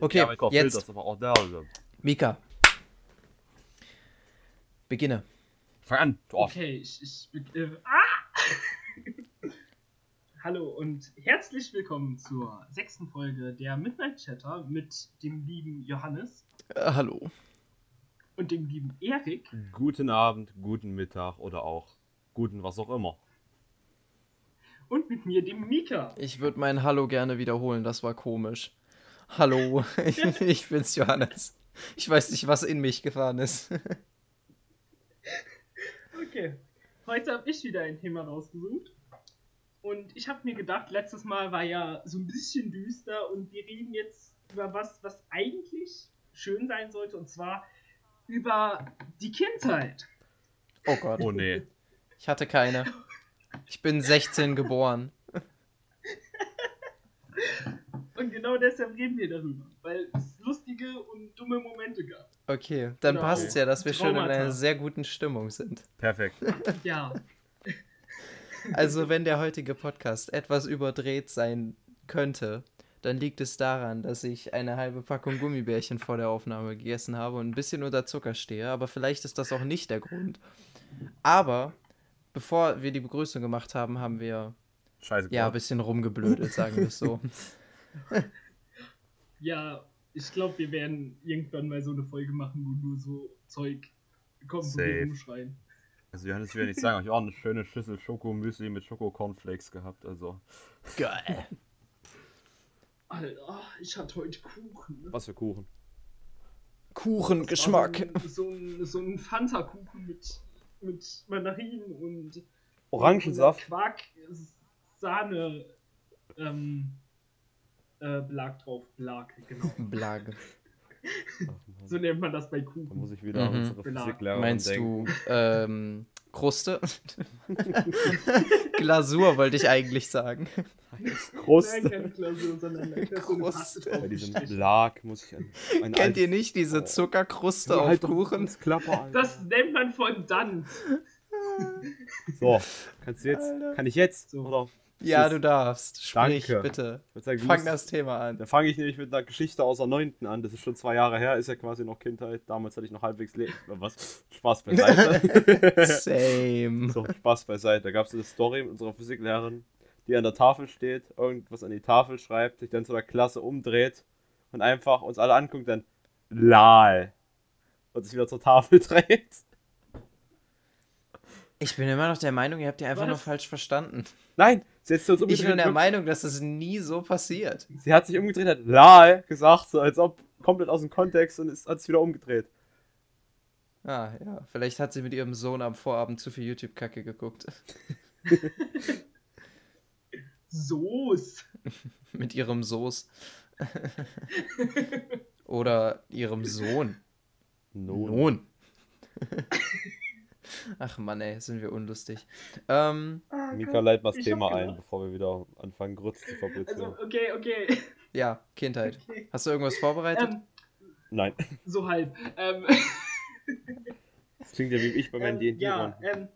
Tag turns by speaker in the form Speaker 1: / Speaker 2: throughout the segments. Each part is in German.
Speaker 1: Okay,
Speaker 2: Ja,
Speaker 1: jetzt,
Speaker 2: Das aber auch da. Also.
Speaker 1: Mika. Beginne.
Speaker 2: Fang an. Du Arsch.
Speaker 3: Okay, ich. ich äh, ah! Hallo und herzlich willkommen zur sechsten Folge der Midnight Chatter mit dem lieben Johannes
Speaker 1: Äh, hallo.
Speaker 3: und dem lieben Erik.
Speaker 2: Guten Abend, guten Mittag oder auch guten was auch immer.
Speaker 3: Und mit mir, dem Mika.
Speaker 1: Ich würde mein Hallo gerne wiederholen, das war komisch. Hallo, ich bin's Johannes. Ich weiß nicht, was in mich gefahren ist.
Speaker 3: Okay, heute habe ich wieder ein Thema rausgesucht. Und ich habe mir gedacht, letztes Mal war ja so ein bisschen düster und wir reden jetzt über was, was eigentlich schön sein sollte, und zwar über die Kindheit.
Speaker 1: Oh Gott,
Speaker 2: Oh nee.
Speaker 1: ich hatte keine. Ich bin 16 geboren.
Speaker 3: Und genau deshalb reden wir darüber, weil es lustige und dumme Momente gab.
Speaker 1: Okay, dann
Speaker 3: Genau.
Speaker 1: passt's ja, dass wir schon in
Speaker 3: Traumata.
Speaker 1: einer sehr guten Stimmung sind.
Speaker 2: Perfekt.
Speaker 3: Ja,
Speaker 1: Also, wenn der heutige Podcast etwas überdreht sein könnte, dann liegt es daran, dass ich eine halbe Packung Gummibärchen vor der Aufnahme gegessen habe und ein bisschen unter Zucker stehe, aber vielleicht ist das auch nicht der Grund. Aber bevor wir die Begrüßung gemacht haben, haben wir
Speaker 2: Scheiße.
Speaker 1: ja ein bisschen rumgeblödelt, sagen wir es so.
Speaker 3: ja, ich glaube, wir werden irgendwann mal so eine Folge machen, wo nur so Zeug kommt, wo
Speaker 2: Safe.
Speaker 3: wir rumschreien.
Speaker 2: Also Johannes will ja nicht sagen, ich habe auch eine schöne Schüssel Schokomüsli mit Schoko-Cornflakes gehabt. Also,
Speaker 1: Geil.
Speaker 3: Alter, ich hatte heute Kuchen. ne?
Speaker 2: was für Kuchen.
Speaker 1: Kuchengeschmack.
Speaker 3: So ein, so ein, Fanta-Kuchen mit, mit Mandarinen und
Speaker 2: Orangensaft.
Speaker 3: und Quark, Sahne, ähm, äh, Belag drauf. Belag, genau.
Speaker 2: Mann.
Speaker 3: So nennt man das bei
Speaker 2: Da
Speaker 3: Kuchen.
Speaker 2: muss ich wieder an
Speaker 1: Mhm.
Speaker 2: unsere
Speaker 3: Belag.
Speaker 2: Physiklehrerin
Speaker 1: Meinst
Speaker 2: denken.
Speaker 1: du ähm, Kruste? Glasur wollte ich eigentlich sagen.
Speaker 3: Nein,
Speaker 2: Kruste.
Speaker 3: keine Klausur, sondern da
Speaker 1: Kruste.
Speaker 2: Bei diesem. Belag muss ich an ein
Speaker 1: Kennt ihr nicht diese
Speaker 2: Oh.
Speaker 1: Zuckerkruste
Speaker 2: Ja,
Speaker 1: auf
Speaker 2: halt
Speaker 1: Kuchen?
Speaker 2: das Klapper.
Speaker 3: Das nennt man Fondant.
Speaker 2: So, kannst du jetzt?
Speaker 1: Alter.
Speaker 2: Kann ich jetzt?
Speaker 3: So.
Speaker 2: Oder?
Speaker 1: Ja, du darfst. Sprich,
Speaker 2: Danke.
Speaker 1: bitte.
Speaker 2: Sagen,
Speaker 1: Fang
Speaker 2: musst-
Speaker 1: das Thema an.
Speaker 2: Da fange ich nämlich mit einer Geschichte aus der 9. an. Das ist schon zwei Jahre her, ist ja quasi noch Kindheit. Damals hatte ich noch halbwegs Leben. Was? Spaß beiseite.
Speaker 1: Same.
Speaker 2: so, Spaß beiseite. Da gab es eine Story mit unserer Physiklehrerin, die an der Tafel steht, irgendwas an die Tafel schreibt, sich dann zu der Klasse umdreht und einfach uns alle anguckt, dann LAL. Und sich wieder zur Tafel dreht.
Speaker 1: Ich bin immer noch der Meinung, ihr habt die einfach
Speaker 3: Was?
Speaker 1: nur falsch verstanden.
Speaker 2: Nein, sie hat sich uns
Speaker 1: Ich
Speaker 2: umgedreht.
Speaker 1: bin der Meinung, dass es nie so passiert.
Speaker 2: Sie hat sich umgedreht, hat LAL gesagt, so als ob komplett aus dem Kontext und ist, hat sich wieder umgedreht.
Speaker 1: Ah, ja. Vielleicht hat sie mit ihrem Sohn am Vorabend zu viel YouTube-Kacke geguckt.
Speaker 3: Soße.
Speaker 1: mit ihrem Soß. Oder ihrem Sohn.
Speaker 2: No.
Speaker 1: Nun. Ach Mann, ey, sind wir unlustig. Ähm,
Speaker 3: Ah,
Speaker 2: Mika leitet mal das Thema ein,
Speaker 3: gedacht.
Speaker 2: bevor wir wieder anfangen, Grütze zu fabrizieren.
Speaker 3: Also, okay, okay.
Speaker 1: ja, Kindheit.
Speaker 3: okay.
Speaker 1: Hast du irgendwas vorbereitet?
Speaker 3: Ähm,
Speaker 2: Nein,
Speaker 3: so halb. Ähm,
Speaker 2: das klingt ja wie ich bei meinen
Speaker 3: ähm,
Speaker 2: D&D
Speaker 3: ja, ähm,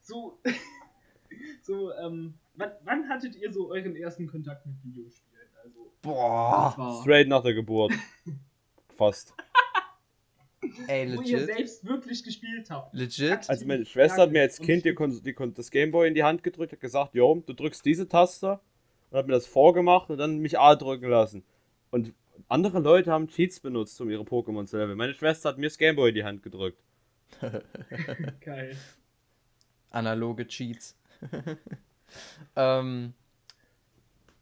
Speaker 3: so, so, ähm, wann, wann hattet ihr so euren ersten Kontakt mit Videospielen? Also,
Speaker 1: Boah,
Speaker 2: Straight nach der Geburt. Fast.
Speaker 1: Ey,
Speaker 3: wo ihr
Speaker 1: legit.
Speaker 3: selbst wirklich gespielt habt.
Speaker 1: Legit?
Speaker 2: Also meine Schwester hat mir als Kind die, die das Gameboy in die Hand gedrückt, hat gesagt, jo, du drückst diese Taste und hat mir das vorgemacht und dann mich A drücken lassen. Und andere Leute haben Cheats benutzt, um ihre Pokémon zu leveln. Meine Schwester hat mir das Gameboy in die Hand gedrückt.
Speaker 3: Geil.
Speaker 1: Analoge Cheats. ähm,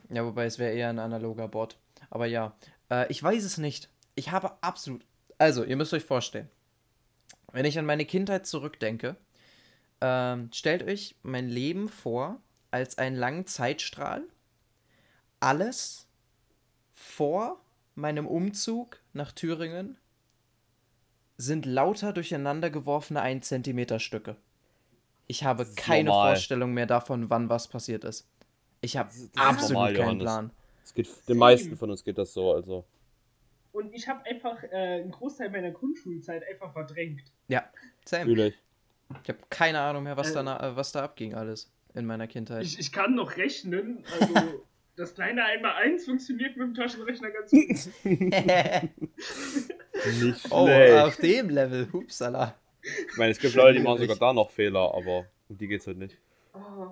Speaker 1: ja, wobei es wäre eher ein analoger Bot. Aber ja, äh, ich weiß es nicht. Ich habe absolut. Also, ihr müsst euch vorstellen, wenn ich an meine Kindheit zurückdenke, ähm, stellt euch mein Leben vor als einen langen Zeitstrahl. Alles vor meinem Umzug nach Thüringen sind lauter durcheinander geworfene 1 cm Stücke. Ich habe keine
Speaker 2: normal.
Speaker 1: Vorstellung mehr davon, wann was passiert ist. Ich habe absolut
Speaker 2: normal,
Speaker 1: keinen
Speaker 2: Johannes.
Speaker 1: Plan.
Speaker 2: Es geht den meisten von uns geht das so, also.
Speaker 3: Und ich habe einfach äh, einen Großteil meiner Grundschulzeit einfach verdrängt.
Speaker 1: Ja, same.
Speaker 2: Fühle ich.
Speaker 1: Ich habe keine Ahnung mehr, was,
Speaker 3: Äh,
Speaker 1: da, äh, was da abging alles in meiner Kindheit.
Speaker 3: Ich, ich kann noch rechnen, also Das kleine Einmal-Eins funktioniert mit dem Taschenrechner ganz gut.
Speaker 2: Nicht
Speaker 1: oh,
Speaker 2: schlecht.
Speaker 1: auf dem Level. Hupsala.
Speaker 2: Ich meine, es gibt Leute, die machen sogar da noch Fehler, aber um die geht's halt nicht.
Speaker 3: Oh.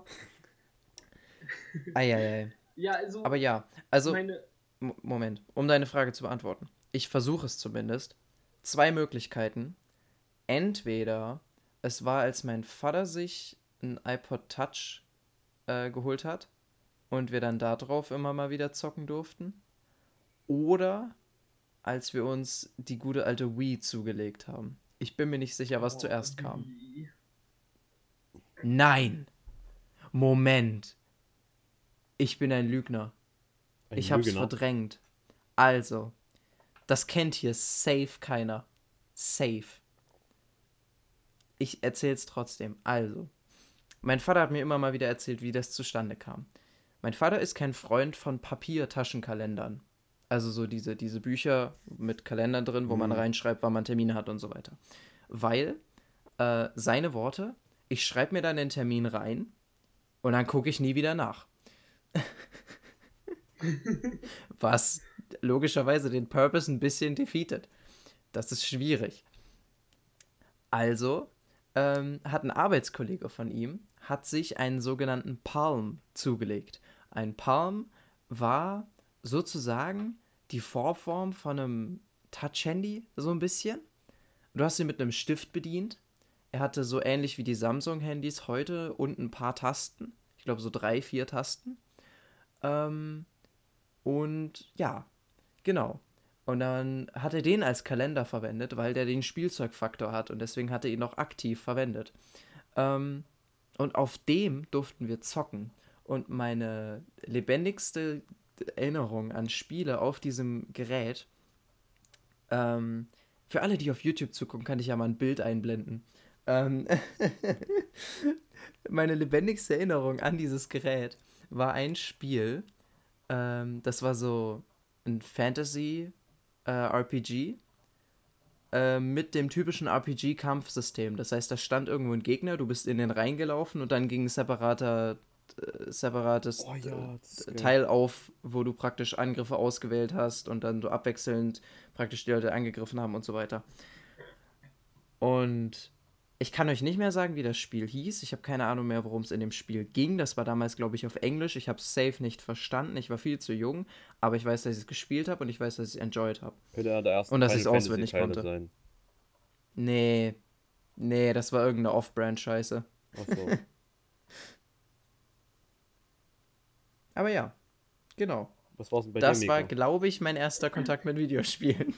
Speaker 1: Eieiei.
Speaker 3: Ja, also,
Speaker 1: Aber ja, also,
Speaker 3: meine.
Speaker 1: Mo- Moment, um deine Frage zu beantworten. Ich versuche es zumindest. Zwei Möglichkeiten. Entweder es war, als mein Vater sich ein iPod Touch äh, geholt hat und wir dann darauf immer mal wieder zocken durften. Oder als wir uns die gute alte Wii zugelegt haben. Ich bin mir nicht sicher, was
Speaker 3: Oh,
Speaker 1: zuerst kam. Nein! Moment! Ich bin ein Lügner.
Speaker 2: Ein
Speaker 1: Ich hab's
Speaker 2: Lügner.
Speaker 1: verdrängt. Also, das kennt hier safe keiner. Safe. Ich erzähl's trotzdem. Also, mein Vater hat mir immer mal wieder erzählt, wie das zustande kam. Mein Vater ist kein Freund von Papiertaschenkalendern. Also so diese, diese Bücher mit Kalendern drin, wo man
Speaker 2: Mhm.
Speaker 1: reinschreibt, wann man Termine hat und so weiter. Weil, äh, seine Worte, ich schreibe mir dann den Termin rein und dann gucke ich nie wieder nach. Was logischerweise den Purpose ein bisschen defeatet. Das ist schwierig. Also ähm, hat ein Arbeitskollege von ihm, hat sich einen sogenannten Palm zugelegt. Ein Palm war sozusagen die Vorform von einem Touch-Handy, so ein bisschen. Du hast ihn mit einem Stift bedient. Er hatte so ähnlich wie die Samsung-Handys heute unten ein paar Tasten. Ich glaube so drei, vier Tasten. Ähm, und ja, genau. Und dann hat er den als Kalender verwendet, weil der den Spielzeugfaktor hat und deswegen hat er ihn auch aktiv verwendet. Ähm, und auf dem durften wir zocken. Und meine lebendigste Erinnerung an Spiele auf diesem Gerät, ähm, für alle, die auf YouTube zugucken, kann ich ja mal ein Bild einblenden. Ähm, meine lebendigste Erinnerung an dieses Gerät war ein Spiel, ähm, das war so ein Fantasy äh, RPG äh, mit dem typischen RPG-Kampfsystem. Das heißt, da stand irgendwo ein Gegner, du bist in den reingelaufen und dann ging ein separater, äh, separates
Speaker 2: Oh ja,
Speaker 1: äh. Teil auf, wo du praktisch Angriffe ausgewählt hast und dann so abwechselnd praktisch die Leute angegriffen haben und so weiter. Und ich kann euch nicht mehr sagen, wie das Spiel hieß. Ich habe keine Ahnung mehr, worum es in dem Spiel ging. Das war damals, glaube ich, auf Englisch. Ich habe es safe nicht verstanden. Ich war viel zu jung. Aber ich weiß, dass ich es gespielt habe und ich weiß, dass ich es enjoyed habe. Und dass
Speaker 2: Final
Speaker 1: ich's auswendig konnte.
Speaker 2: sein.
Speaker 1: Nee. Nee, das war irgendeine Off-Brand-Scheiße.
Speaker 2: Achso.
Speaker 1: Aber ja, genau.
Speaker 2: Was war's denn bei
Speaker 1: das
Speaker 2: dir,
Speaker 1: war, glaube ich, mein erster Kontakt mit Videospielen.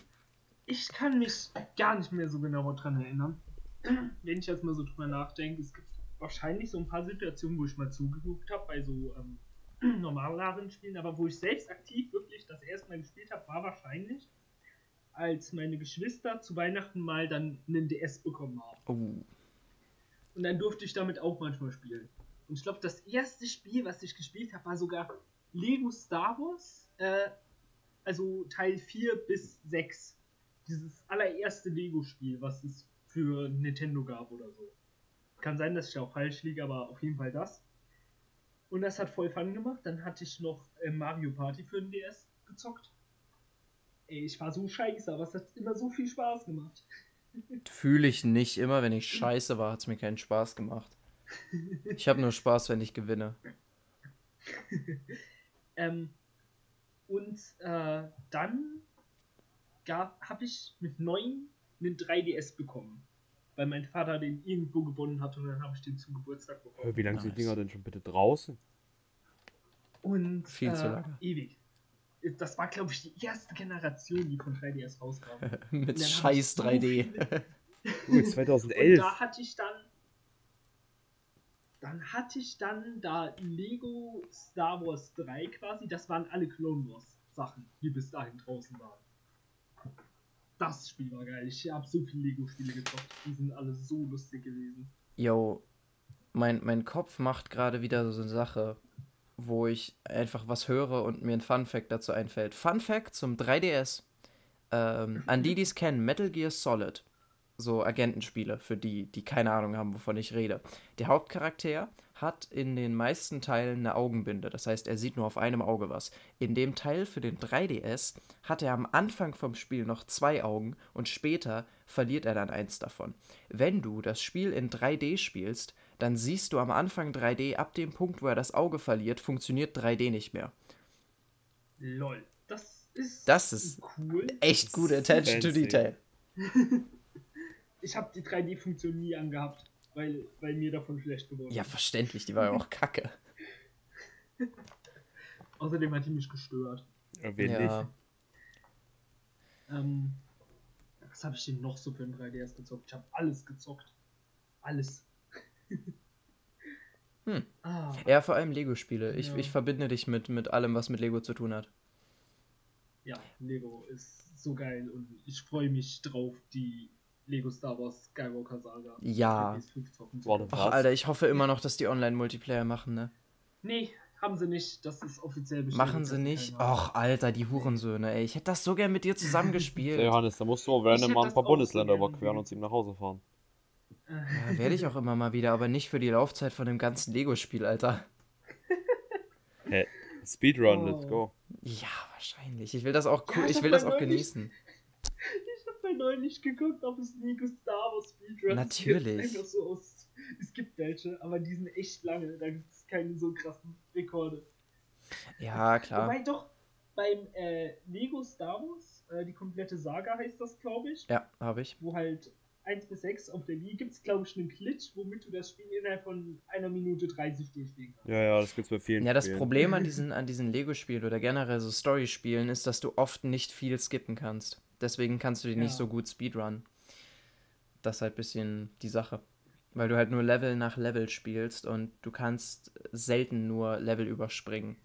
Speaker 3: Ich kann mich gar nicht mehr so genau dran erinnern. Wenn ich jetzt mal so drüber nachdenke, es gibt wahrscheinlich so ein paar Situationen, wo ich mal zugeguckt habe bei so ähm, normaleren Spielen, aber wo ich selbst aktiv wirklich das erste Mal gespielt habe, war wahrscheinlich, als meine Geschwister zu Weihnachten mal dann einen DS bekommen haben.
Speaker 1: Oh.
Speaker 3: Und dann durfte ich damit auch manchmal spielen. Und ich glaube, das erste Spiel, was ich gespielt habe, war sogar Lego Star Wars, äh, also Teil 4 bis 6. Dieses allererste Lego-Spiel, was es für Nintendo gab oder so. Kann sein, dass ich auch falsch liege, aber auf jeden Fall das. Und das hat voll Fun gemacht. Dann hatte ich noch äh, Mario Party für den DS gezockt. Ey, ich war so scheiße, aber es hat immer so viel Spaß gemacht.
Speaker 1: Fühle ich nicht immer, wenn ich scheiße war, hat es mir keinen Spaß gemacht. Ich habe nur Spaß, wenn ich gewinne.
Speaker 3: Ähm, und äh, dann habe ich mit neun einen 3DS bekommen. Weil mein Vater den irgendwo gewonnen hat und dann habe ich den zum Geburtstag bekommen.
Speaker 2: Äh, Wie lange sind die. Dinger denn schon bitte draußen?
Speaker 3: Und
Speaker 1: Viel
Speaker 3: äh,
Speaker 1: zu lange.
Speaker 3: ewig. Das war, glaube ich, die erste Generation, die von 3DS rauskam.
Speaker 1: Mit scheiß
Speaker 3: ich so
Speaker 1: 3D.
Speaker 3: viele-
Speaker 2: Uh,
Speaker 3: Und
Speaker 2: 2011.
Speaker 3: da hatte ich dann. Dann hatte ich dann da Lego Star Wars 3 quasi. Das waren alle Clone Wars Sachen, die bis dahin draußen waren. Das Spiel war geil. Ich habe so viele Lego-Spiele gezockt. Die sind alle so lustig gewesen.
Speaker 1: Yo, mein, mein Kopf macht gerade wieder so eine Sache, wo ich einfach was höre und mir ein Fun Fact dazu einfällt. Fun Fact zum 3DS. Ähm, an die, die es kennen, Metal Gear Solid so Agentenspiele, für die, die keine Ahnung haben, wovon ich rede. Der Hauptcharakter hat in den meisten Teilen eine Augenbinde. Das heißt, er sieht nur auf einem Auge was. In dem Teil für den 3DS hat er am Anfang vom Spiel noch zwei Augen und später verliert er dann eins davon. Wenn du das Spiel in 3D spielst, dann siehst du am Anfang 3D, ab dem Punkt, wo er das Auge verliert, funktioniert 3D nicht mehr.
Speaker 3: Lol. Das ist,
Speaker 1: Das ist
Speaker 3: cool.
Speaker 1: Echt gute Attention to. Detail.
Speaker 3: Ich habe die 3D-Funktion nie angehabt, weil, weil mir davon schlecht geworden
Speaker 1: Ja,
Speaker 3: ist.
Speaker 1: verständlich, die war ja auch kacke.
Speaker 3: Außerdem hat die mich gestört.
Speaker 2: Ja,
Speaker 1: Ja.
Speaker 2: nicht?
Speaker 3: Ähm, was habe ich denn noch so für ein 3DS gezockt? Ich habe alles gezockt. Alles.
Speaker 1: Hm.
Speaker 3: Ah,
Speaker 1: Ja, vor allem Lego-Spiele. Ich,
Speaker 3: Ja.
Speaker 1: ich verbinde dich mit, mit allem, was mit Lego zu tun hat.
Speaker 3: ja, Lego ist so geil und ich freue mich drauf, die Lego Star Wars Skywalker Saga.
Speaker 1: Ja.
Speaker 3: für PS5 zocken zu
Speaker 2: Warte,
Speaker 3: können.
Speaker 1: Ach? Alter, ich hoffe immer noch, dass die Online-Multiplayer machen, ne?
Speaker 3: Nee, haben sie nicht. Das ist offiziell bestätigt.
Speaker 1: Machen sie nicht? Och, Alter, die Hurensöhne, ey. Ich hätte das so gern mit dir zusammen
Speaker 2: Ja,
Speaker 1: gespielt.
Speaker 2: Johannes, da musst du auch random mal ein paar Bundesländer überqueren und zu ihm nach Hause fahren.
Speaker 3: Äh,
Speaker 1: Ja, werde ich auch immer mal wieder, aber nicht für die Laufzeit von dem ganzen Lego-Spiel, Alter.
Speaker 2: Hä? Speedrun,
Speaker 3: Oh.
Speaker 2: let's go.
Speaker 1: Ja, wahrscheinlich. Ich will das auch,
Speaker 3: Ja,
Speaker 1: cool,
Speaker 3: ich
Speaker 1: ich will das
Speaker 3: mal
Speaker 1: auch
Speaker 3: neulich-
Speaker 1: genießen.
Speaker 3: Neulich geguckt, ob es Lego Star Wars Speedruns
Speaker 1: Natürlich.
Speaker 3: gibt. So es gibt welche, aber die sind echt lange. Da gibt es keine so krassen Rekorde.
Speaker 1: Ja, klar.
Speaker 3: Wobei doch beim äh, Lego Star Wars, äh, die komplette Saga heißt das, glaube ich,
Speaker 1: Ja, habe ich.
Speaker 3: wo halt 1 bis 6 auf der Wii gibt es, glaube ich, einen Glitch, womit du das Spiel innerhalb von einer Minute 30 durchspielen kannst.
Speaker 2: Ja, ja, das gibt's bei vielen
Speaker 1: Ja, das
Speaker 2: Spielen.
Speaker 1: Problem an diesen, an diesen Lego-Spielen oder generell so Story-Spielen ist, dass du oft nicht viel skippen kannst. Deswegen kannst du die nicht
Speaker 3: Ja.
Speaker 1: so gut speedrun. Das ist halt ein bisschen die Sache. Weil du halt nur Level nach Level spielst und du kannst selten nur Level überspringen.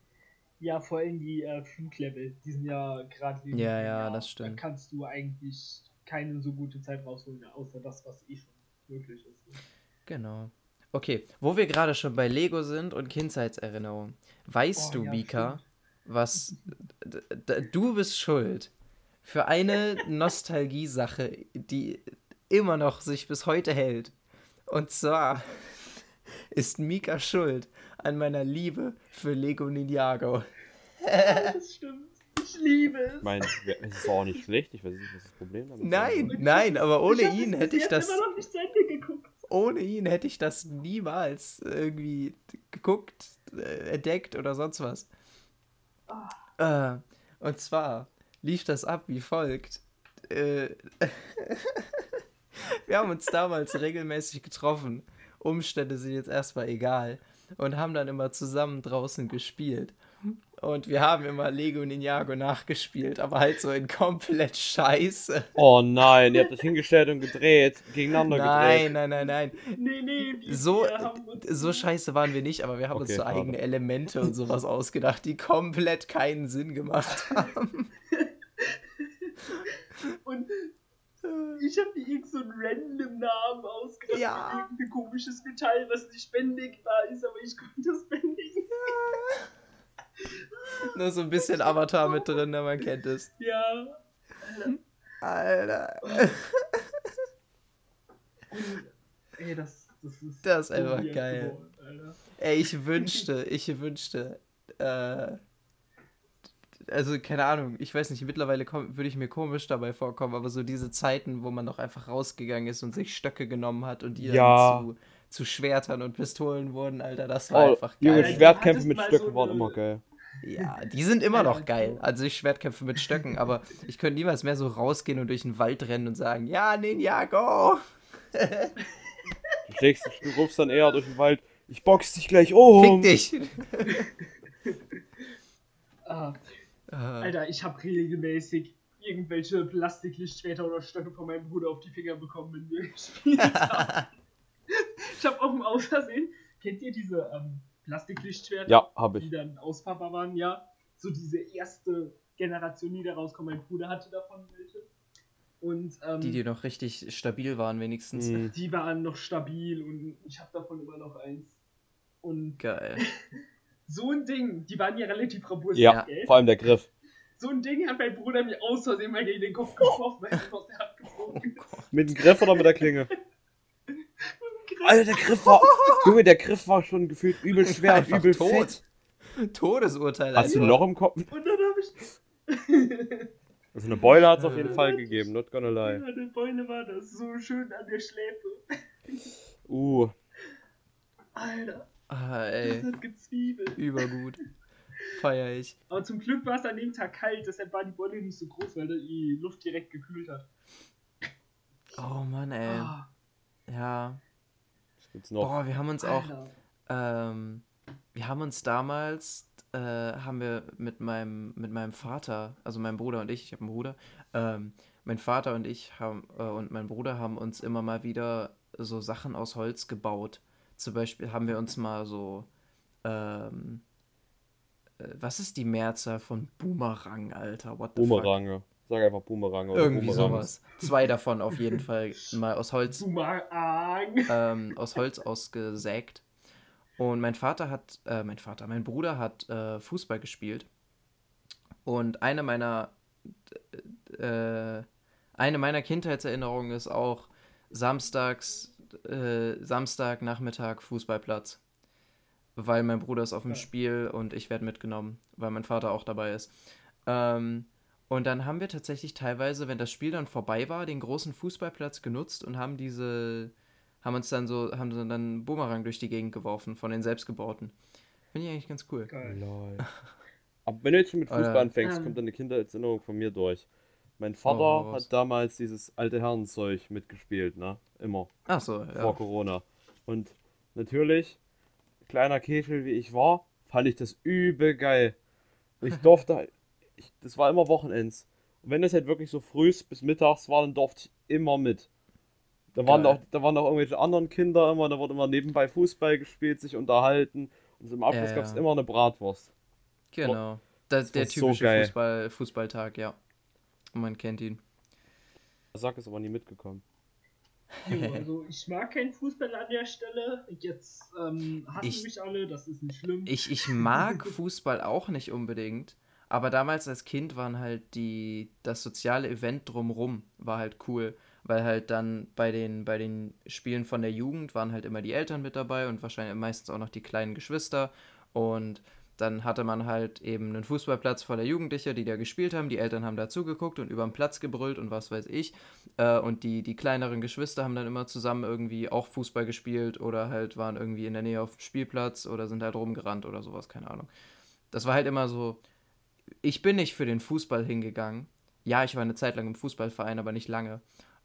Speaker 3: Ja, vor allem die äh, Fluglevel, die sind ja gerade wegen
Speaker 1: Ja, ja, das stimmt.
Speaker 3: Da kannst du eigentlich keine so gute Zeit rausholen, außer das, was eh schon möglich ist.
Speaker 1: Genau. Okay, wo wir gerade schon bei Lego sind und Kindheitserinnerungen. Weißt
Speaker 3: Oh,
Speaker 1: du,
Speaker 3: ja,
Speaker 1: Mika,
Speaker 3: stimmt.
Speaker 1: was. Du bist schuld für eine Nostalgiesache, die immer noch sich bis heute hält. Und zwar ist Mika schuld an meiner Liebe für Lego Ninjago.
Speaker 3: Das stimmt. Ich liebe es.
Speaker 2: Ich meine, es ist auch nicht schlecht. Ich weiß nicht, was das Problem damit
Speaker 1: Nein,
Speaker 2: ist.
Speaker 1: nein, aber ohne
Speaker 3: hab
Speaker 1: ihn hätte ich das.
Speaker 3: immer noch nicht zu Ende geguckt.
Speaker 1: Ohne ihn hätte ich das niemals irgendwie geguckt, äh, entdeckt oder sonst was. Äh, und zwar lief das ab wie folgt. Äh, wir haben uns damals regelmäßig getroffen. Umstände sind jetzt erstmal egal. Und haben dann immer zusammen draußen gespielt. Und wir haben immer Lego Ninjago nachgespielt, aber halt so in komplett Scheiße.
Speaker 2: Oh nein, ihr habt das hingestellt und gedreht, gegeneinander
Speaker 1: Nein,
Speaker 2: gedreht.
Speaker 1: nein, nein, nein.
Speaker 3: Nee, nee, wir,
Speaker 1: So,
Speaker 3: uns
Speaker 1: so scheiße waren wir nicht, aber wir haben uns
Speaker 2: Okay,
Speaker 1: so
Speaker 2: schade.
Speaker 1: eigene Elemente und sowas ausgedacht, die komplett keinen Sinn gemacht haben.
Speaker 3: Und ich habe mir irgend so einen random Namen ausgedacht.
Speaker 1: Ja.
Speaker 3: Irgendein komisches Metall, was nicht bändigbar ist, aber ich konnte das bändigen.
Speaker 1: Nur so ein bisschen Avatar mit drin, ne, man kennt es.
Speaker 3: Ja.
Speaker 1: Alter.
Speaker 3: Und, ey, das, das ist.
Speaker 1: Das ist einfach geil.
Speaker 3: geworden, Alter.
Speaker 1: Ey, ich wünschte, ich wünschte, äh, also keine Ahnung, ich weiß nicht, mittlerweile würde ich mir komisch dabei vorkommen, aber so diese Zeiten, wo man noch einfach rausgegangen ist und sich Stöcke genommen hat und die
Speaker 2: Ja.
Speaker 1: dann zu, zu Schwertern und Pistolen wurden, Alter, das war
Speaker 2: Oh,
Speaker 1: einfach
Speaker 2: Junge,
Speaker 1: geil.
Speaker 3: du
Speaker 2: Schwertkämpfe mit Stöcken
Speaker 3: so
Speaker 2: waren immer geil.
Speaker 1: Ja, die sind immer noch
Speaker 3: Alter.
Speaker 1: geil. Also ich Schwertkämpfe mit Stöcken, aber ich könnte niemals mehr so rausgehen und durch den Wald rennen und sagen, ja, Ninjago.
Speaker 2: Du schlägst, du rufst dann eher durch den Wald, ich box dich gleich um.
Speaker 1: Fick dich.
Speaker 3: Ah,
Speaker 1: Ah,
Speaker 3: Alter, ich habe regelmäßig irgendwelche Plastiklichtschwerter oder Stöcke von meinem Bruder auf die Finger bekommen, wenn wir gespielt haben. ich habe auch im Außersehen, kennt ihr diese ähm, Plastiklichtschwerter?
Speaker 2: Ja, hab
Speaker 3: Die
Speaker 2: ich.
Speaker 3: dann auspackbar waren, ja. So diese erste Generation, die da rauskommt. Mein Bruder hatte davon welche. Und ähm,
Speaker 1: die, die noch richtig stabil waren, wenigstens.
Speaker 3: Die waren noch stabil und ich habe davon immer noch eins. Und
Speaker 1: Geil.
Speaker 3: so ein Ding, die waren ja relativ robust,
Speaker 2: Ja,
Speaker 3: gell?
Speaker 2: vor allem der Griff.
Speaker 3: So ein Ding hat mein Bruder mir aus Versehen mal gegen den Kopf geworfen, weil es aus der Hand gefallen
Speaker 2: Mit dem Griff oder mit der Klinge? Alter, der Griff war. Junge, der Griff war schon gefühlt übel schwer und übel
Speaker 1: tot.
Speaker 2: fett.
Speaker 1: Todesurteil.
Speaker 2: Hast du ein
Speaker 1: einfach.
Speaker 2: Loch im Kopf?
Speaker 3: Und dann habe ich.
Speaker 2: Also eine Beule hat es auf jeden. Fall gegeben, not gonna lie.
Speaker 3: Eine Beule war das so schön an der Schläfe.
Speaker 2: Uh,
Speaker 3: Alter,
Speaker 1: Ah,
Speaker 3: das
Speaker 1: ey.
Speaker 3: hat gezwiebelt.
Speaker 1: Übergut. Feier ich.
Speaker 3: Aber zum Glück war es an dem Tag kalt, deshalb war die Beule nicht so groß, weil die Luft direkt gekühlt hat.
Speaker 1: Oh Mann, ey.
Speaker 3: Ah,
Speaker 1: Ja.
Speaker 2: was gibt's noch?
Speaker 1: Boah, wir haben uns auch. Ähm, wir haben uns damals, äh, haben wir mit meinem, mit meinem Vater, also meinem Bruder und ich, ich habe einen Bruder, ähm, mein Vater und ich haben, äh, und mein Bruder haben uns immer mal wieder so Sachen aus Holz gebaut. Zum Beispiel haben wir uns mal so, ähm, äh, was ist die Mehrzahl von Boomerang, Alter? What the fuck?
Speaker 2: Boomerange. Sag einfach Boomerang oder
Speaker 1: Irgendwie
Speaker 2: Boomerangs.
Speaker 1: sowas. Zwei davon auf jeden Fall mal aus Holz
Speaker 3: Boomerang.
Speaker 1: ähm, aus Holz ausgesägt. Und mein Vater hat, äh, mein Vater, mein Bruder hat äh, Fußball gespielt. Und eine meiner, äh, eine meiner Kindheitserinnerungen ist auch samstags, äh, Samstagnachmittag Fußballplatz. Weil mein Bruder ist auf dem
Speaker 3: Ja.
Speaker 1: Spiel und ich werde mitgenommen, weil mein Vater auch dabei ist. Ähm, und dann haben wir tatsächlich teilweise, wenn das Spiel dann vorbei war, den großen Fußballplatz genutzt und haben diese, haben uns dann so, haben dann einen Boomerang durch die Gegend geworfen von den selbstgebauten. Finde ich eigentlich ganz cool.
Speaker 3: Geil.
Speaker 2: Lol. Aber wenn du jetzt schon mit Fußball
Speaker 1: Oder-
Speaker 2: anfängst,
Speaker 3: Ähm.
Speaker 2: kommt dann eine Kindheitserinnerung von mir durch. Mein Vater
Speaker 1: raus.
Speaker 2: hat damals dieses alte Herrenzeug mitgespielt, ne? Immer.
Speaker 1: Ach so, ja.
Speaker 2: Vor Corona. Und natürlich, kleiner Käfel wie ich war, fand ich das übel geil. Und ich durfte, ich, das war immer Wochenends. Und wenn das halt wirklich so frühs bis mittags war, dann durfte ich immer mit. Da waren, auch, da waren auch irgendwelche anderen Kinder immer, da wurde immer nebenbei Fußball gespielt, sich unterhalten. Und im Abschluss
Speaker 1: Ja,
Speaker 2: gab es
Speaker 1: ja.
Speaker 2: immer eine Bratwurst.
Speaker 1: Genau. Das, der
Speaker 2: war so
Speaker 1: typische
Speaker 2: geil.
Speaker 1: Fußball, Fußballtag, ja. Man kennt ihn.
Speaker 2: Der Sack ist aber nie mitgekommen.
Speaker 3: Also ich mag keinen Fußball an der Stelle. Jetzt ähm, hassen
Speaker 1: Ich-
Speaker 3: mich alle, das ist nicht schlimm.
Speaker 1: Ich, ich mag Fußball auch nicht unbedingt, aber damals als Kind waren halt die, das soziale Event drumrum war halt cool, weil halt dann bei den, bei den Spielen von der Jugend waren halt immer die Eltern mit dabei und wahrscheinlich meistens auch noch die kleinen Geschwister und dann hatte man halt eben einen Fußballplatz voller Jugendlicher, die da gespielt haben. Die Eltern haben da zugeguckt und über den Platz gebrüllt und was weiß ich. Äh, und die, die kleineren Geschwister haben dann immer zusammen irgendwie auch Fußball gespielt oder halt waren irgendwie in der Nähe auf dem Spielplatz oder sind halt rumgerannt oder sowas, keine Ahnung. Das war halt immer so. Ich bin nicht für den Fußball hingegangen. Ja, ich war eine Zeit lang im Fußballverein, aber nicht lange.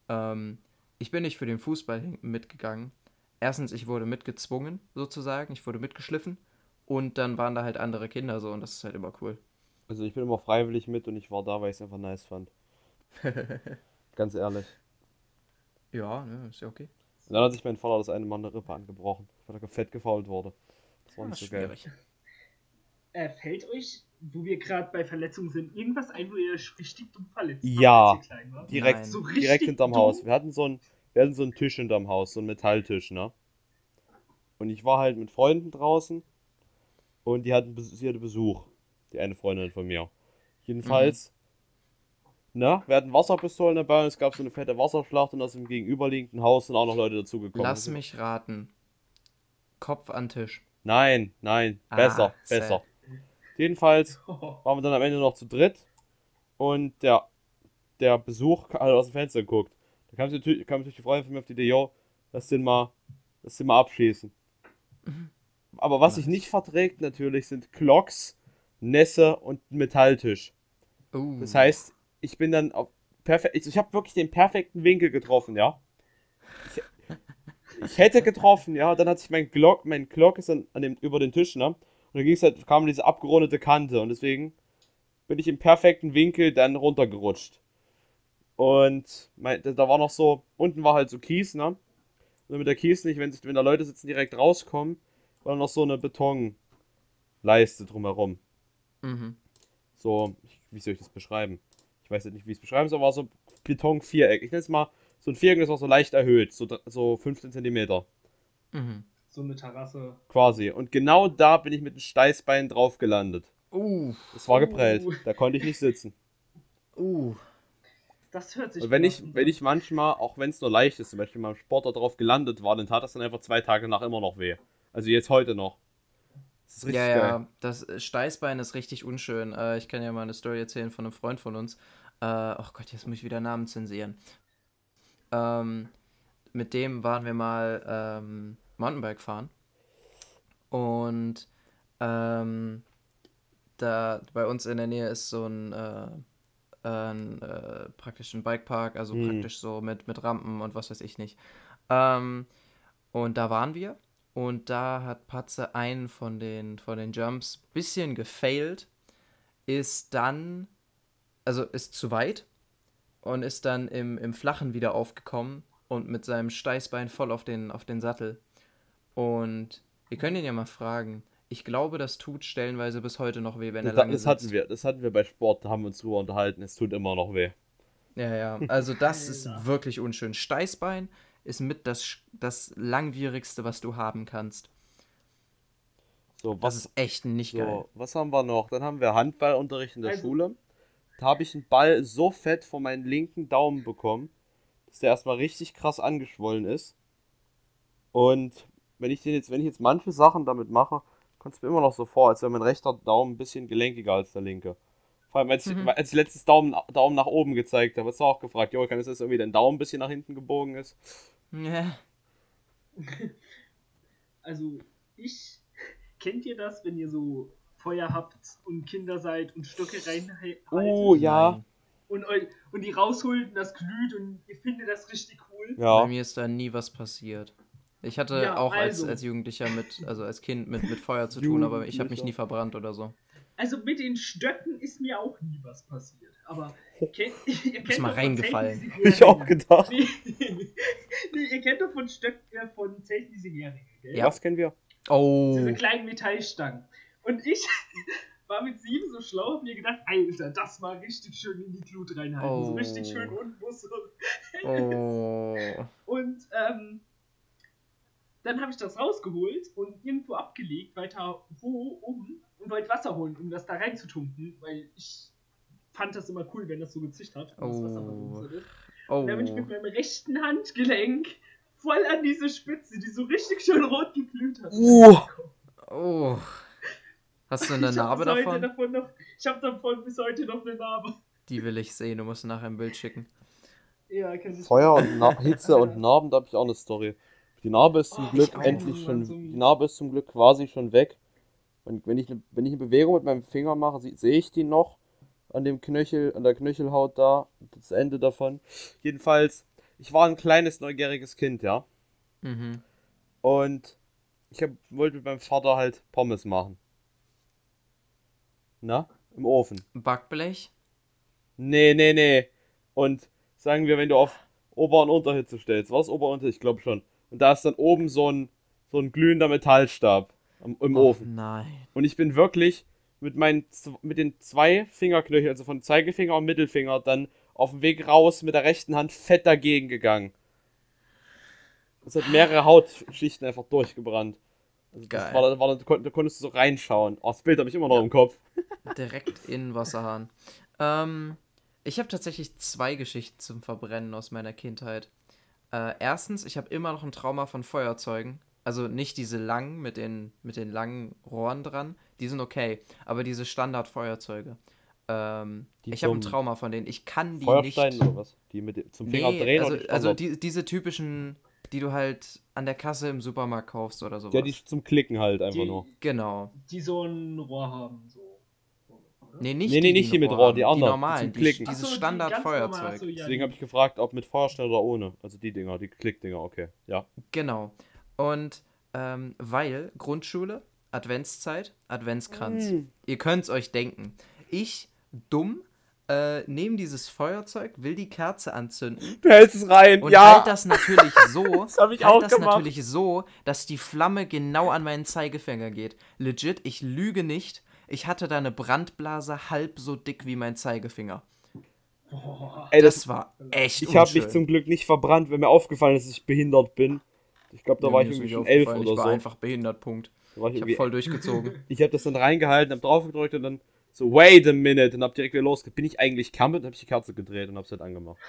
Speaker 1: Ähm, ich bin nicht für den Fußball mitgegangen. Erstens, ich wurde mitgezwungen, sozusagen. Ich wurde mitgeschliffen. Und dann waren da halt andere Kinder so und das ist halt immer cool.
Speaker 2: Also ich bin immer freiwillig mit und ich war da, weil ich es einfach nice fand. Ganz ehrlich.
Speaker 1: Ja, ne, ist ja okay.
Speaker 2: Und dann hat sich mein Vater das eine Mal eine Rippe angebrochen, weil er fett gefault wurde. Das war
Speaker 1: Ja,
Speaker 2: nicht so geil.
Speaker 1: schwierig.
Speaker 3: Äh, fällt euch, wo wir gerade bei Verletzungen sind, irgendwas ein, wo ihr euch richtig dumm verletzt
Speaker 2: Ja.
Speaker 3: klein wart?
Speaker 2: Direkt.
Speaker 3: So
Speaker 2: direkt hinterm
Speaker 3: dumm?
Speaker 2: Haus. Wir hatten so einen, wir hatten so einen Tisch hinterm Haus, so einen Metalltisch, ne? Und ich war halt mit Freunden draußen und die hatten, sie hatte Besuch. Die eine Freundin von mir. Jedenfalls, ne? Wir hatten Wasserpistolen dabei und es gab so eine fette Wasserschlacht und aus dem gegenüberliegenden Haus sind auch noch Leute dazugekommen.
Speaker 1: Lass mich raten. Kopf an Tisch.
Speaker 2: Nein, nein,
Speaker 1: Ah,
Speaker 2: besser,
Speaker 1: sad.
Speaker 2: besser. Jedenfalls waren wir dann am Ende noch zu dritt und der, der Besuch hat aus dem Fenster geguckt. Da kam natürlich, kam natürlich die Freundin von mir auf die Idee, yo, lass den mal, lass den mal abschießen. Aber was sich nicht verträgt natürlich sind Clocks, Nässe und Metalltisch.
Speaker 1: Uh,
Speaker 2: Das heißt, ich bin dann auf perfekt, ich, ich habe wirklich den perfekten Winkel getroffen, ja. Ich, ich hätte getroffen, ja, dann hat sich mein Glock, mein Glock ist dann an dem, über den Tisch, ne? Und dann ging's halt, kam diese abgerundete Kante und deswegen bin ich im perfekten Winkel dann runtergerutscht. Und mein, da war noch so, unten war halt so Kies, ne? Und damit der Kies nicht, wenn, sich- wenn da Leute sitzen, direkt rauskommen, war noch so eine Betonleiste drumherum.
Speaker 1: mhm.
Speaker 2: So, ich- wie soll ich das beschreiben? Ich weiß jetzt nicht, wie ich es beschreiben soll, aber so Beton-Viereck. Ich nenne es mal so ein Viereck, das ist auch so leicht erhöht, so, so 15 Zentimeter
Speaker 1: Mhm.
Speaker 3: so eine Terrasse.
Speaker 2: quasi. Und genau da bin ich mit dem Steißbein drauf gelandet.
Speaker 1: Uh,
Speaker 2: Das war geprellt. Da konnte ich nicht sitzen.
Speaker 1: uh.
Speaker 3: Das hört sich
Speaker 2: Und wenn ich, wenn ich manchmal, auch wenn es nur leicht ist, zum Beispiel mal im Sport darauf gelandet war, dann tat das dann einfach zwei Tage nach immer noch weh. Also jetzt heute noch. Das ist richtig
Speaker 1: ja,
Speaker 2: geil.
Speaker 1: ja, das Steißbein ist richtig unschön. Äh, ich kann ja mal eine Story erzählen von einem Freund von uns. Äh, oh Gott, jetzt muss ich wieder Namen zensieren. Ähm, mit dem waren wir mal ähm, Mountainbike fahren. Und ähm, da bei uns in der Nähe ist so ein, äh, ein äh, praktisch ein Bikepark, also
Speaker 2: Hm.
Speaker 1: praktisch so mit, mit Rampen und was weiß ich nicht. Ähm, und da waren wir und da hat Patze einen von den, von den Jumps bisschen gefailt, ist dann, also ist zu weit und ist dann im, im Flachen wieder aufgekommen und mit seinem Steißbein voll auf den, auf den Sattel. Und wir können ihn ja mal fragen. Ich glaube, das tut stellenweise bis heute noch weh, wenn er
Speaker 2: Das,
Speaker 1: lange
Speaker 2: das hatten
Speaker 1: sitzt.
Speaker 2: wir, das hatten wir bei Sport, da haben wir uns drüber unterhalten, es tut immer noch weh.
Speaker 1: Ja, ja. Also das ist wirklich unschön. Steißbein ist mit das, das langwierigste, was du haben kannst.
Speaker 2: So,
Speaker 1: Das
Speaker 2: was,
Speaker 1: ist echt nicht geil.
Speaker 2: so, was haben wir noch? Dann haben wir Handballunterricht in der
Speaker 3: Also-
Speaker 2: Schule. Da habe ich einen Ball so fett von meinem linken Daumen bekommen, dass der erstmal richtig krass angeschwollen ist. Und wenn ich den jetzt, wenn ich jetzt manche Sachen damit mache, kommt es mir immer noch so vor, als wäre mein rechter Daumen ein bisschen gelenkiger als der linke. Vor allem, als, ich,
Speaker 1: Mhm.
Speaker 2: als ich letztes Daumen, Daumen nach oben gezeigt habe, hast du auch gefragt, Jo, kann es sein, dass irgendwie dein Daumen ein bisschen nach hinten gebogen ist?
Speaker 1: Ja.
Speaker 3: Also, ich. Kennt ihr das, wenn ihr so Feuer habt und Kinder seid und Stöcke reinhaltet?
Speaker 2: Oh, ja.
Speaker 1: Nein.
Speaker 3: Und, und die rausholt und das glüht und ihr findet das richtig cool.
Speaker 2: Ja.
Speaker 1: Bei mir ist da nie was passiert. Ich hatte
Speaker 3: Ja,
Speaker 1: auch als,
Speaker 3: also.
Speaker 1: als Jugendlicher mit, also als Kind mit, mit Feuer zu tun, aber ich habe mich nie verbrannt oder so.
Speaker 3: Also mit den Stöcken ist mir auch nie was passiert. Aber kennt, ihr kennt
Speaker 1: mal reingefallen.
Speaker 2: Hab ich auch gedacht.
Speaker 3: Nee, nee, ihr kennt doch von Stöcken, äh, von Zelten diese Heringe, gell?
Speaker 1: Ja.
Speaker 2: Was kennen wir?
Speaker 1: Oh.
Speaker 3: Diese kleinen Metallstangen. Und ich war mit sieben so schlau, hab mir gedacht, Alter, das mal richtig schön in die Glut reinhalten. So
Speaker 1: Oh.
Speaker 3: richtig schön unten muss so.
Speaker 1: Oh.
Speaker 3: Und ähm, dann habe ich das rausgeholt und irgendwo abgelegt, weiter wo oben und wollte Wasser holen, um das da reinzutunken, weil ich fand das immer cool, wenn das so gezischt hat. Und das Wasser
Speaker 1: Oh.
Speaker 3: verdunstet ist.
Speaker 1: Oh.
Speaker 3: Und dann bin ich mit meinem rechten Handgelenk voll an diese Spitze, die so richtig schön rot geglüht hat.
Speaker 2: Uh.
Speaker 1: Oh. Hast du eine Narbe davon?
Speaker 3: davon noch, ich habe davon bis heute noch eine Narbe.
Speaker 1: Die will ich sehen. Du musst nachher ein Bild schicken.
Speaker 3: Ja.
Speaker 2: Feuer und Na Hitze und Narben, da habe ich auch eine Story. Die Narbe ist zum
Speaker 3: Oh,
Speaker 2: Glück endlich schon, die Narbe ist zum Glück quasi schon weg. Und wenn ich, ne, wenn ich eine Bewegung mit meinem Finger mache, sehe ich die noch an dem Knöchel, an der Knöchelhaut da, das Ende davon. Jedenfalls, ich war ein kleines neugieriges Kind, ja.
Speaker 1: Mhm.
Speaker 2: Und ich hab, wollte mit meinem Vater halt Pommes machen. Na? Im Ofen.
Speaker 1: Backblech?
Speaker 2: Nee, nee, nee. Und sagen wir, wenn du auf Ober- und Unterhitze stellst, was Ober- und Unterhitze? Ich glaube schon. Und da ist dann oben so ein, so ein glühender Metallstab im
Speaker 1: Oh,
Speaker 2: Ofen.
Speaker 1: Nein.
Speaker 2: Und ich bin wirklich mit meinen mit den zwei Fingerknöcheln, also von Zeigefinger und Mittelfinger, dann auf dem Weg raus mit der rechten Hand fett dagegen gegangen. Es hat mehrere Hautschichten einfach durchgebrannt. Also das
Speaker 1: Geil.
Speaker 2: war, da, war, da, kon- da konntest du so reinschauen. Oh, das Bild habe ich immer noch im Kopf.
Speaker 1: Direkt in den Wasserhahn. Ähm, ich habe tatsächlich zwei Geschichten zum Verbrennen aus meiner Kindheit. Äh, erstens, ich habe immer noch ein Trauma von Feuerzeugen. Also nicht diese langen mit den, mit den langen Rohren dran. Die sind okay. Aber diese Standardfeuerzeuge. Ähm,
Speaker 2: Die
Speaker 1: ich habe ein Trauma von denen. Ich kann die
Speaker 2: Feuerstein
Speaker 1: nicht.
Speaker 2: oder was? Die mit zum Finger
Speaker 1: Nee,
Speaker 2: drehen
Speaker 1: also,
Speaker 2: oder die
Speaker 1: also
Speaker 2: Standard?
Speaker 1: die, diese typischen, die du halt an der Kasse im Supermarkt kaufst oder sowas.
Speaker 2: Ja, die zum Klicken halt einfach
Speaker 3: Die,
Speaker 2: nur.
Speaker 1: genau.
Speaker 3: die so ein Rohr haben. So.
Speaker 1: Nee, nicht
Speaker 2: Nee, nee,
Speaker 1: die,
Speaker 2: nicht die
Speaker 1: ein
Speaker 2: mit
Speaker 1: Rohr
Speaker 2: die anderen, die
Speaker 1: normalen,
Speaker 2: zum
Speaker 1: die,
Speaker 2: Klicken.
Speaker 1: dieses
Speaker 3: so, die
Speaker 1: Standardfeuerzeug.
Speaker 3: ja,
Speaker 2: Deswegen
Speaker 3: die-
Speaker 2: habe ich gefragt, ob mit Feuerstein oder ohne. Also die Dinger, die Klickdinger, okay. Ja.
Speaker 1: Genau. Und ähm, weil Grundschule, Adventszeit, Adventskranz.
Speaker 2: Mm.
Speaker 1: Ihr könnt es euch denken. Ich, dumm, äh, nehme dieses Feuerzeug, will die Kerze anzünden
Speaker 2: Du hältst es rein,
Speaker 1: und
Speaker 2: ja!
Speaker 1: halt das natürlich so,
Speaker 2: Das ich
Speaker 1: halt
Speaker 2: auch
Speaker 1: das
Speaker 2: gemacht.
Speaker 1: natürlich so, dass die Flamme genau an meinen Zeigefinger geht. Legit, ich lüge nicht. Ich hatte da eine Brandblase halb so dick wie mein Zeigefinger.
Speaker 3: Boah.
Speaker 2: Ey,
Speaker 1: Das
Speaker 2: das,
Speaker 1: war echt
Speaker 2: ich habe mich zum Glück nicht verbrannt, wenn mir aufgefallen ist, dass ich behindert bin. Ich glaube, da
Speaker 1: Ja,
Speaker 2: war ich irgendwie schon elf oder
Speaker 1: Ich war
Speaker 2: so.
Speaker 1: einfach behindert, Punkt.
Speaker 2: Ich
Speaker 1: Ich habe voll durchgezogen.
Speaker 2: Ich habe das dann reingehalten, habe draufgedrückt und dann so, wait a minute, und hab direkt wieder losgedreht. Bin ich eigentlich Campbell? Und hab ich die Kerze gedreht und hab's halt angemacht.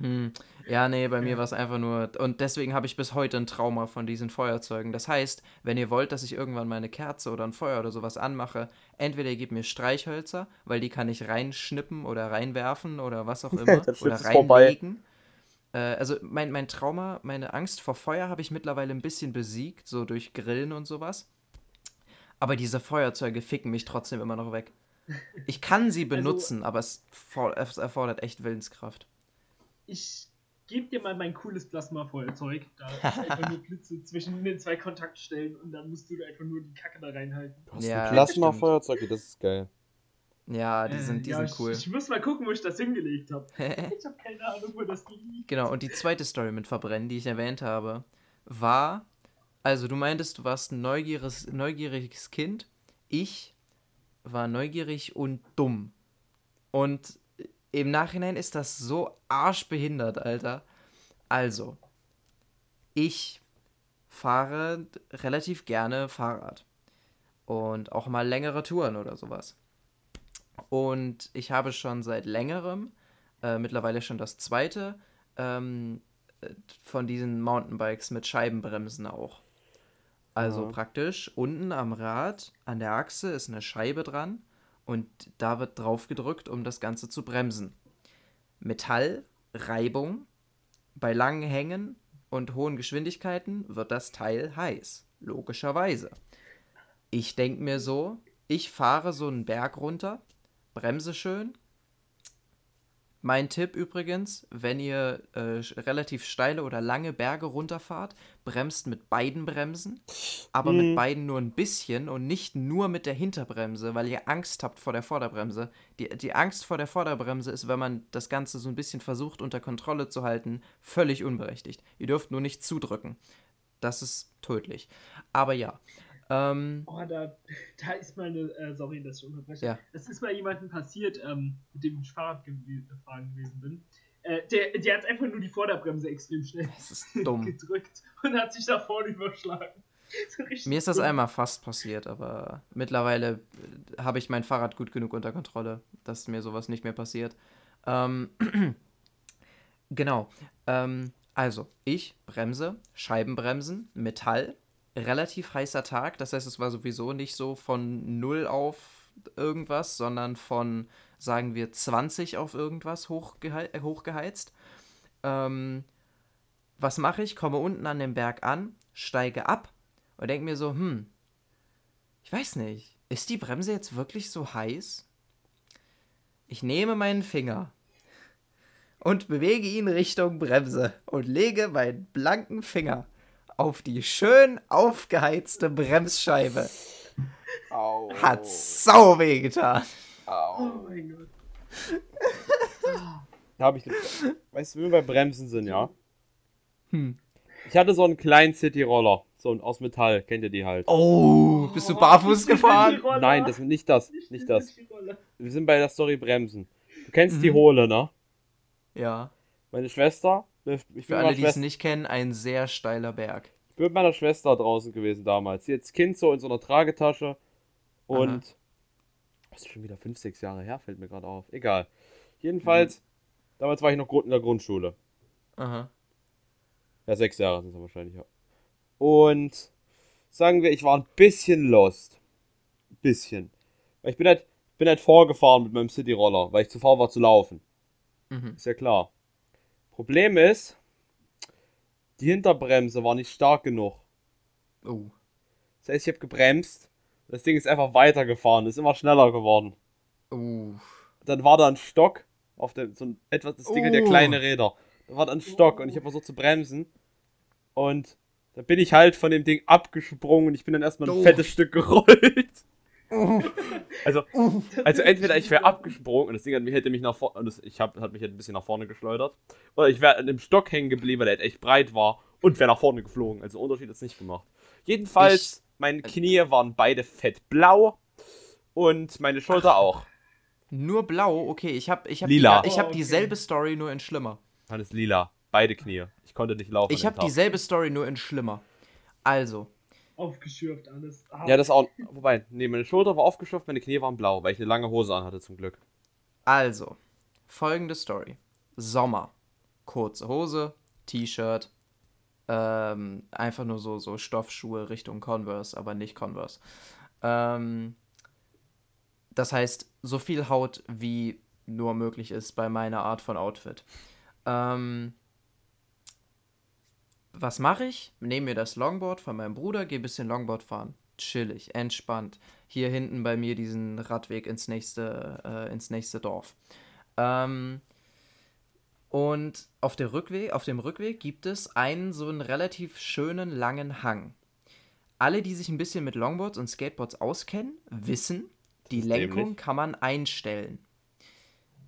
Speaker 1: Hm. Ja, nee, bei mir war es einfach nur. Und deswegen habe ich bis heute ein Trauma von diesen Feuerzeugen. Das heißt, wenn ihr wollt, dass ich irgendwann meine Kerze oder ein Feuer oder sowas anmache, entweder ihr gebt mir Streichhölzer, weil die kann ich reinschnippen oder reinwerfen oder was auch immer. Oder
Speaker 2: du's vorbei.
Speaker 1: Äh, also mein, mein Trauma, meine Angst vor Feuer habe ich mittlerweile ein bisschen besiegt, so durch Grillen und sowas. Aber diese Feuerzeuge ficken mich trotzdem immer noch weg. Ich kann sie benutzen, aber es, es erfordert echt Willenskraft.
Speaker 3: Ich gebe dir mal mein cooles Plasmafeuerzeug. Da ist einfach nur Blitze zwischen den zwei Kontaktstellen und dann musst du einfach nur die Kacke da reinhalten.
Speaker 2: Du hast
Speaker 1: Ja,
Speaker 2: ein Plasma-Feuerzeug, das ist geil.
Speaker 1: Ja, die
Speaker 3: Äh,
Speaker 1: sind, die
Speaker 3: ja,
Speaker 1: sind cool.
Speaker 3: Ich, ich muss mal gucken, wo ich das hingelegt habe. Ich habe keine Ahnung, wo das liegt.
Speaker 1: genau, und die zweite Story mit Verbrennen, die ich erwähnt habe, war, also du meintest, du warst ein neugieriges, neugieriges Kind. Ich war neugierig und dumm. Und im Nachhinein ist das so arschbehindert, Alter. Also, ich fahre relativ gerne Fahrrad. Und auch mal längere Touren oder sowas. Und ich habe schon seit längerem, äh, mittlerweile schon das zweite, ähm, äh, von diesen Mountainbikes mit Scheibenbremsen auch. Also
Speaker 2: Ja.
Speaker 1: praktisch unten am Rad, an der Achse ist eine Scheibe dran und da wird drauf gedrückt, um das Ganze zu bremsen. Metall, Reibung, bei langen Hängen und hohen Geschwindigkeiten wird das Teil heiß. Logischerweise. Ich denke mir so, ich fahre so einen Berg runter, bremse schön. Mein Tipp übrigens, wenn ihr äh, relativ steile oder lange Berge runterfahrt, bremst mit beiden Bremsen, aber mit
Speaker 2: Mhm.
Speaker 1: beiden nur ein bisschen und nicht nur mit der Hinterbremse, weil ihr Angst habt vor der Vorderbremse. Die, die Angst vor der Vorderbremse ist, wenn man das Ganze so ein bisschen versucht unter Kontrolle zu halten, völlig unberechtigt. Ihr dürft nur nicht zudrücken. Das ist tödlich. Aber ja. Ähm,
Speaker 3: Oh, da, da ist mal eine, äh, sorry, dass ich unterbreche.
Speaker 1: Ja.
Speaker 3: Das ist mal jemandem passiert, ähm, mit dem ich Fahrrad gefahren gewesen bin. Äh, der, der hat einfach nur die Vorderbremse extrem schnell
Speaker 1: ist
Speaker 3: gedrückt und hat sich da vorne überschlagen. Richtig
Speaker 1: Mir ist das
Speaker 3: dumm.
Speaker 1: einmal fast passiert, aber mittlerweile äh, habe ich mein Fahrrad gut genug unter Kontrolle, dass mir sowas nicht mehr passiert. Ähm, genau. Ähm, also, ich bremse, Scheibenbremsen, Metall, relativ heißer Tag. Das heißt, es war sowieso nicht so von 0 auf irgendwas, sondern von, sagen wir, 20 auf irgendwas hochgehe hochgeheizt. Ähm, was mache ich? Komme unten an dem Berg an, steige ab und denke mir so, hm, ich weiß nicht, ist die Bremse jetzt wirklich so heiß? Ich nehme meinen Finger und bewege ihn Richtung Bremse und lege meinen blanken Finger auf die schön aufgeheizte Bremsscheibe.
Speaker 2: Au.
Speaker 1: Hat sau weh getan.
Speaker 3: Oh
Speaker 2: Au.
Speaker 3: mein Gott.
Speaker 2: Da hab ich. Weißt du, wie wir bei Bremsen sind, ja?
Speaker 1: Hm.
Speaker 2: Ich hatte so einen kleinen City-Roller. So ein aus Metall. Kennt ihr die halt?
Speaker 1: Oh, bist du barfuß gefahren?
Speaker 2: Nein, das nicht das. Nicht das.
Speaker 3: die Rolle.
Speaker 2: Wir sind bei der Story Bremsen. Du kennst
Speaker 1: Mhm.
Speaker 2: die Hohle, ne?
Speaker 1: Ja,
Speaker 2: Meine Schwester. Ich bin,
Speaker 1: für alle, die es nicht kennen, ein sehr steiler Berg.
Speaker 2: ich bin mit meiner Schwester draußen gewesen damals. Das Kind so in so einer Tragetasche. Und. Das ist schon wieder 5, 6 Jahre her, fällt mir gerade auf. Egal. Jedenfalls, damals war ich noch in der Grundschule.
Speaker 1: Aha.
Speaker 2: Ja, sechs Jahre sind es wahrscheinlich, ja. Und sagen wir, ich war ein bisschen lost. Ein bisschen. Weil ich bin halt, bin halt vorgefahren mit meinem City-Roller, weil ich zu faul war zu laufen.
Speaker 1: Mhm.
Speaker 2: Ist ja klar. Problem ist, die Hinterbremse war nicht stark genug.
Speaker 1: Oh.
Speaker 2: Das heißt, ich habe gebremst. Das Ding ist einfach weitergefahren, ist immer schneller geworden.
Speaker 1: Uh.
Speaker 2: Dann war da ein Stock auf dem, so ein etwas, das Ding hat ja
Speaker 1: Oh.
Speaker 2: kleine Räder. Da war da ein Stock und ich habe versucht zu bremsen. Und da bin ich halt von dem Ding abgesprungen und ich bin dann erstmal ein
Speaker 1: Oh.
Speaker 2: fettes Stück gerollt. Also, also entweder ich wäre abgesprungen und das Ding hat mich, hätte mich nach vorne, ich hab, hat mich halt ein bisschen nach vorne geschleudert. Oder ich wäre an dem Stock hängen geblieben, weil der halt echt breit war und wäre nach vorne geflogen. Also Unterschied ist nicht gemacht. Jedenfalls, meine Knie waren beide fettblau und meine Schulter auch.
Speaker 1: Nur blau? Okay, ich habe ich hab
Speaker 2: Lila.
Speaker 1: Die, ich hab
Speaker 3: Oh, okay.
Speaker 1: dieselbe Story, nur in schlimmer.
Speaker 2: Alles lila. Beide Knie. Ich konnte nicht laufen.
Speaker 1: Ich habe dieselbe Story, nur in schlimmer. Also,
Speaker 3: aufgeschürft alles. Ah,
Speaker 2: Ja, das auch. Wobei, nee, meine Schulter war aufgeschürft, meine Knie waren blau, weil ich eine lange Hose anhatte, zum Glück.
Speaker 1: Also, folgende Story. Sommer. Kurze Hose, T-Shirt, ähm, einfach nur so, so Stoffschuhe Richtung Converse, aber nicht Converse. Ähm, das heißt, so viel Haut wie nur möglich ist bei meiner Art von Outfit. Ähm, was mache ich? Nehme mir das Longboard von meinem Bruder, gehe ein bisschen Longboard fahren. Chillig, entspannt. Hier hinten bei mir diesen Radweg ins nächste, äh, ins nächste Dorf. Ähm, und auf, der Rückweg, auf dem Rückweg gibt es einen so einen relativ schönen langen Hang. Alle, die sich ein bisschen mit Longboards und Skateboards auskennen, wissen, die Lenkung kann man einstellen.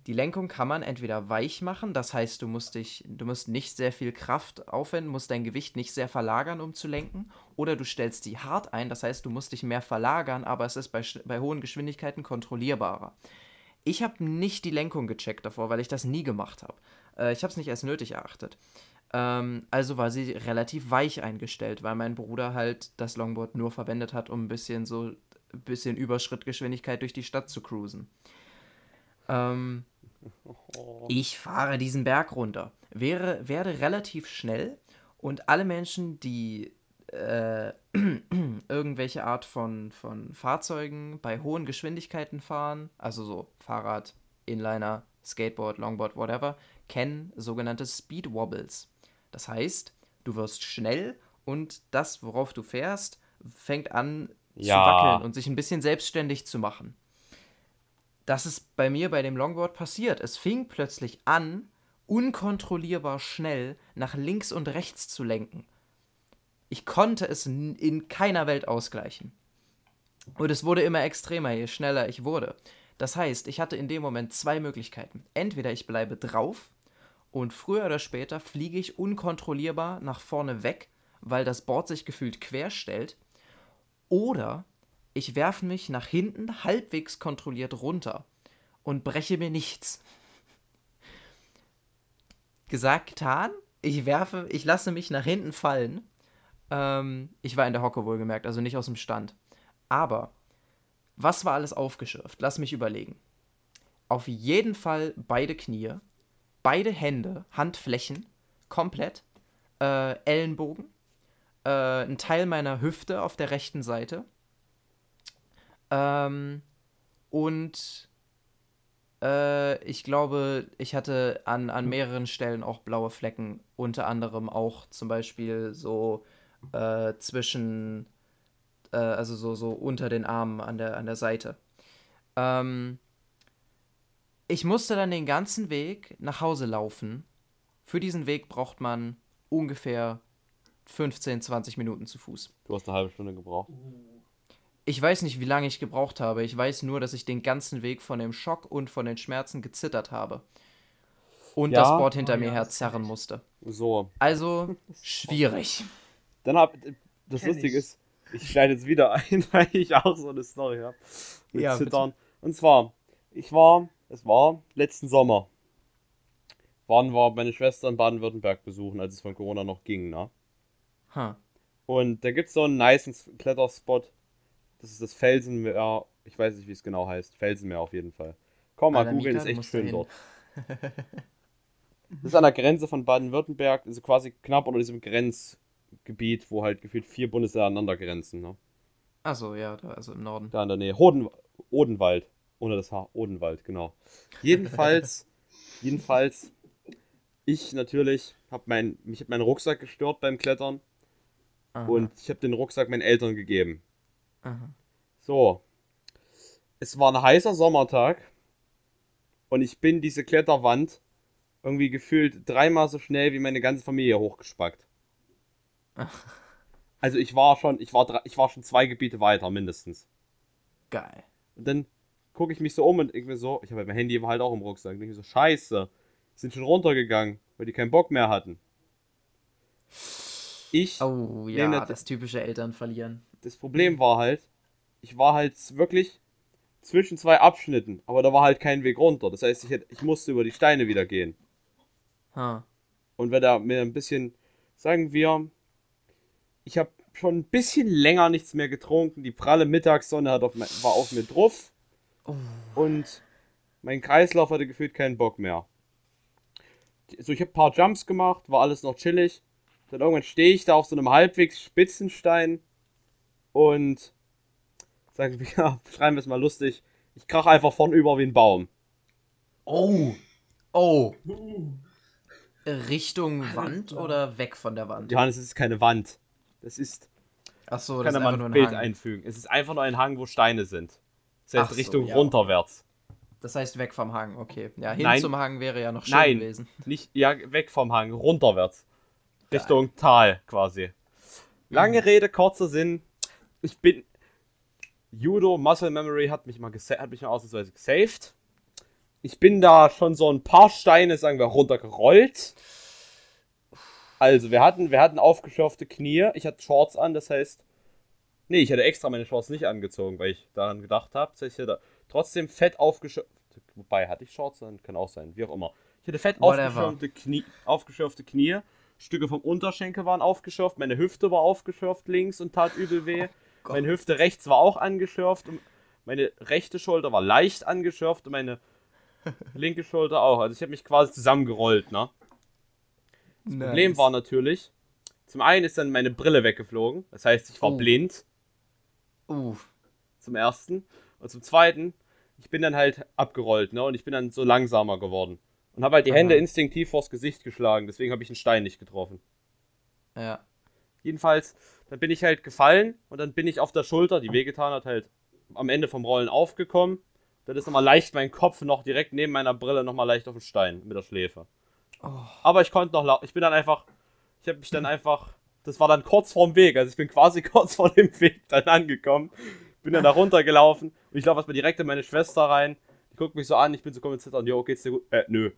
Speaker 1: Die Lenkung kann man entweder weich machen, das heißt, du musst dich, du musst nicht sehr viel Kraft aufwenden, musst dein Gewicht nicht sehr verlagern, um zu lenken, oder du stellst die hart ein, das heißt, du musst dich mehr verlagern, aber es ist bei, bei hohen Geschwindigkeiten kontrollierbarer. Ich habe nicht die Lenkung gecheckt davor, weil ich das nie gemacht habe. Äh, ich habe es nicht als nötig erachtet. Ähm, also war sie relativ weich eingestellt, weil mein Bruder halt das Longboard nur verwendet hat, um ein bisschen so ein bisschen Überschrittgeschwindigkeit durch die Stadt zu cruisen. Ähm, ich fahre diesen Berg runter, wäre, werde relativ schnell und alle Menschen, die äh, irgendwelche Art von, von Fahrzeugen bei hohen Geschwindigkeiten fahren, also so Fahrrad, Inliner, Skateboard, Longboard, whatever, kennen sogenannte Speed Wobbles. Das heißt, du wirst schnell und das, worauf du fährst, fängt an zu
Speaker 2: Ja.
Speaker 1: wackeln und sich ein bisschen selbstständig zu machen. Das ist bei mir bei dem Longboard passiert. Es fing plötzlich an, unkontrollierbar schnell nach links und rechts zu lenken. Ich konnte es in keiner Welt ausgleichen. Und es wurde immer extremer, je schneller ich wurde. Das heißt, ich hatte in dem Moment zwei Möglichkeiten. Entweder ich bleibe drauf und früher oder später fliege ich unkontrollierbar nach vorne weg, weil das Board sich gefühlt quer stellt. Oder ich werfe mich nach hinten halbwegs kontrolliert runter und breche mir nichts. Gesagt, getan. Ich werfe, ich lasse mich nach hinten fallen. Ähm, ich war in der Hocke wohlgemerkt, also nicht aus dem Stand. Aber was war alles aufgeschürft? Lass mich überlegen. Auf jeden Fall beide Knie, beide Hände, Handflächen, komplett, äh, Ellenbogen, äh, ein Teil meiner Hüfte auf der rechten Seite ähm, und äh, ich glaube, ich hatte an, an mehreren Stellen auch blaue Flecken, unter anderem auch zum Beispiel so äh, zwischen, äh, also so, so unter den Armen an der, an der Seite. Ähm, ich musste dann den ganzen Weg nach Hause laufen. Für diesen Weg braucht man ungefähr 15, 20 Minuten zu Fuß.
Speaker 2: Du hast eine halbe Stunde gebraucht.
Speaker 1: Ich weiß nicht, wie lange ich gebraucht habe. Ich weiß nur, dass ich den ganzen Weg von dem Schock und von den Schmerzen gezittert habe. Und
Speaker 2: Ja.
Speaker 1: das Board hinter
Speaker 3: Oh
Speaker 1: mir
Speaker 3: ja,
Speaker 1: herzerren musste.
Speaker 2: So.
Speaker 1: Also, schwierig.
Speaker 2: Dann hab. Das
Speaker 3: Kenn
Speaker 2: Lustige
Speaker 3: ich.
Speaker 2: ist, ich schneide jetzt wieder ein, weil ich auch so eine Story habe. Mit
Speaker 1: Ja,
Speaker 2: Zittern. Und zwar, ich war, es war letzten Sommer. Waren wir meine Schwester in Baden-Württemberg besuchen, als es von Corona noch ging, ne?
Speaker 1: Huh.
Speaker 2: Und da gibt's so einen nice Kletterspot. Das ist das Felsenmeer. Ich weiß nicht, wie es genau heißt. Felsenmeer auf jeden Fall. Komm mal, googeln, ist echt schön
Speaker 1: dahin.
Speaker 2: dort. Das ist an der Grenze von Baden-Württemberg, also quasi knapp unter diesem Grenzgebiet, wo halt gefühlt vier Bundesländer aneinander grenzen. Ne?
Speaker 1: Achso, ja, da, also im Norden.
Speaker 2: Da in der Nähe. Hoden, Odenwald. Ohne das Haar. Odenwald, genau. Jedenfalls, jedenfalls, ich natürlich habe mein, mich hat mein Rucksack gestört beim Klettern
Speaker 1: Aha,
Speaker 2: und ich habe den Rucksack meinen Eltern gegeben.
Speaker 1: Aha.
Speaker 2: So. Es war ein heißer Sommertag und ich bin diese Kletterwand irgendwie gefühlt dreimal so schnell wie meine ganze Familie hochgespackt. Also ich war schon, ich war, drei- ich war schon zwei Gebiete weiter mindestens.
Speaker 1: Geil.
Speaker 2: Und dann gucke ich mich so um und mir so, ich habe mein Handy halt auch im Rucksack. Und denke mir so, scheiße, sind schon runtergegangen, weil die keinen Bock mehr hatten. Ich,
Speaker 1: Oh ja,
Speaker 2: nat-
Speaker 1: das typische Eltern verlieren.
Speaker 2: Das Problem war halt, ich war halt wirklich zwischen zwei Abschnitten, aber da war halt kein Weg runter. Das heißt, ich, hätte, ich musste über die Steine wieder gehen.
Speaker 1: Ha.
Speaker 2: Und wenn da mir ein bisschen, sagen wir, ich habe schon ein bisschen länger nichts mehr getrunken. Die pralle Mittagssonne hat auf mein, war auf mir drauf.
Speaker 1: Oh.
Speaker 2: Und mein Kreislauf hatte gefühlt keinen Bock mehr. So, ich habe ein paar Jumps gemacht, war alles noch chillig. Dann irgendwann stehe ich da auf so einem halbwegs Spitzenstein und sagen wir, ja, schreiben wir es mal lustig. Ich krach einfach vornüber wie ein Baum.
Speaker 1: Oh. Oh. Richtung Wand oder weg von der Wand?
Speaker 2: Johannes, es ist keine Wand. Das ist,
Speaker 1: Achso, das
Speaker 2: kann
Speaker 1: ist nur
Speaker 2: ein
Speaker 1: ein
Speaker 2: Bild
Speaker 1: Hang.
Speaker 2: einfügen. Es ist einfach nur ein Hang, wo Steine sind. Das heißt
Speaker 1: Ach so,
Speaker 2: Richtung
Speaker 1: ja.
Speaker 2: runterwärts.
Speaker 1: Das heißt weg vom Hang, okay. Ja, hin
Speaker 2: Nein.
Speaker 1: zum Hang wäre ja noch schön
Speaker 2: Nein.
Speaker 1: gewesen.
Speaker 2: Nicht, ja, weg vom Hang, runterwärts. Richtung Tal quasi. Lange Rede, kurzer Sinn. Ich bin. Judo Muscle Memory hat mich mal, hat mich mal ausnahmsweise gesaved. Ich bin da schon so ein paar Steine, sagen wir, runtergerollt. Also, wir hatten, wir hatten aufgeschürfte Knie. Ich hatte Shorts an, das heißt. Nee, ich hatte extra meine Shorts nicht angezogen, weil ich daran gedacht habe. Das heißt, ich hatte trotzdem fett aufgeschürfte. Wobei, hatte ich Shorts an? Kann auch sein, wie auch immer. Ich hatte fett
Speaker 1: Whatever.
Speaker 2: aufgeschürfte Knie, aufgeschürfte Knie. Stücke vom Unterschenkel waren aufgeschürft. Meine Hüfte war aufgeschürft links und tat übel weh.
Speaker 1: Gott.
Speaker 2: Meine Hüfte rechts war auch angeschürft. Und meine rechte Schulter war leicht angeschürft und meine linke Schulter auch. Also ich habe mich quasi zusammengerollt, ne? Das Problem war natürlich, zum einen ist dann meine Brille weggeflogen. Das heißt, ich war
Speaker 1: Oh.
Speaker 2: blind
Speaker 1: Uh,
Speaker 2: zum ersten. Und zum zweiten, ich bin dann halt abgerollt, ne? Und ich bin dann so langsamer geworden. Und habe halt die
Speaker 1: Aha.
Speaker 2: Hände instinktiv vors Gesicht geschlagen. Deswegen habe ich einen Stein nicht getroffen.
Speaker 1: ja.
Speaker 2: Jedenfalls, dann bin ich halt gefallen und dann bin ich auf der Schulter, die wehgetan hat, halt am Ende vom Rollen aufgekommen. Dann ist nochmal leicht mein Kopf noch direkt neben meiner Brille nochmal leicht auf den Stein mit der Schläfe.
Speaker 1: Oh.
Speaker 2: Aber ich konnte noch, lau- ich bin dann einfach, ich habe mich dann einfach, das war dann kurz vorm Weg, also ich bin quasi kurz vor dem Weg dann angekommen, bin dann da runtergelaufen und ich laufe erstmal direkt in meine Schwester rein. Die guckt mich so an, ich bin so kommen zittern, jo, geht's dir gut? Äh, nö.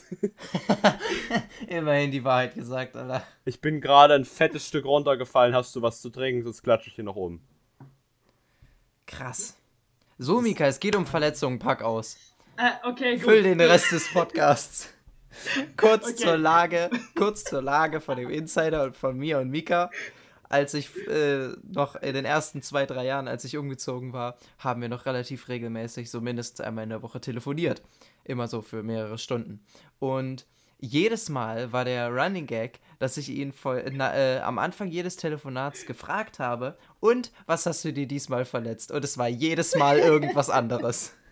Speaker 1: Immerhin die Wahrheit gesagt, Alter.
Speaker 2: Ich bin gerade ein fettes Stück runtergefallen, hast du was zu trinken, sonst klatsche ich hier noch um.
Speaker 1: Krass. So, Mika, es geht um Verletzungen, pack aus.
Speaker 3: äh, okay, gut.
Speaker 1: Füll den Rest des Podcasts. Kurz
Speaker 3: Okay.
Speaker 1: zur Lage, kurz zur Lage von dem Insider und von mir und Mika. Als ich äh, noch in den ersten zwei, drei Jahren, als ich umgezogen war, haben wir noch relativ regelmäßig, so mindestens einmal in der Woche telefoniert. Immer so für mehrere Stunden. Und jedes Mal war der Running Gag, dass ich ihn voll, na, äh, am Anfang jedes Telefonats gefragt habe, und was hast du dir diesmal verletzt? Und es war jedes Mal irgendwas anderes.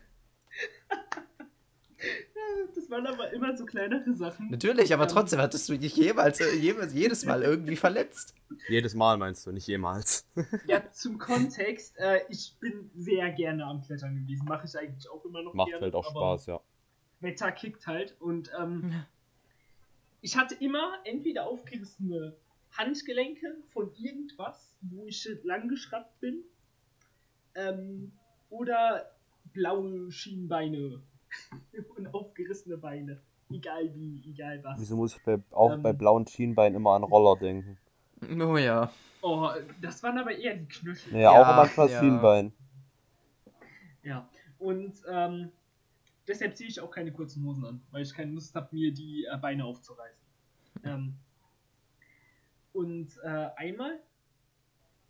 Speaker 3: Das waren aber immer so kleinere Sachen.
Speaker 1: Natürlich, aber
Speaker 3: Ähm,
Speaker 1: trotzdem hattest du dich jemals, äh, jemals jedes Mal irgendwie verletzt.
Speaker 2: Jedes Mal meinst du, nicht jemals.
Speaker 3: Ja, zum Kontext, äh, ich bin sehr gerne am Klettern gewesen. Mache ich eigentlich auch immer noch
Speaker 2: Macht
Speaker 3: gerne.
Speaker 2: halt auch Spaß, ja.
Speaker 3: Wetter kickt halt. Und ähm, ich hatte immer entweder aufgerissene Handgelenke von irgendwas, wo ich lang geschraubt bin, ähm, oder blaue Schienbeine und aufgerissene Beine. Egal wie, egal was.
Speaker 2: Wieso muss ich bei, auch
Speaker 3: Ähm.
Speaker 2: bei blauen Schienbeinen immer an Roller denken?
Speaker 1: Oh ja.
Speaker 3: Oh, das waren aber eher die Knöchel.
Speaker 2: Naja,
Speaker 1: Ja,
Speaker 2: auch manchmal
Speaker 1: ja.
Speaker 2: Schienbein.
Speaker 3: Ja, und ähm, deshalb ziehe ich auch keine kurzen Hosen an, weil ich keine Lust habe, mir die äh, Beine aufzureißen. ähm, und äh, einmal,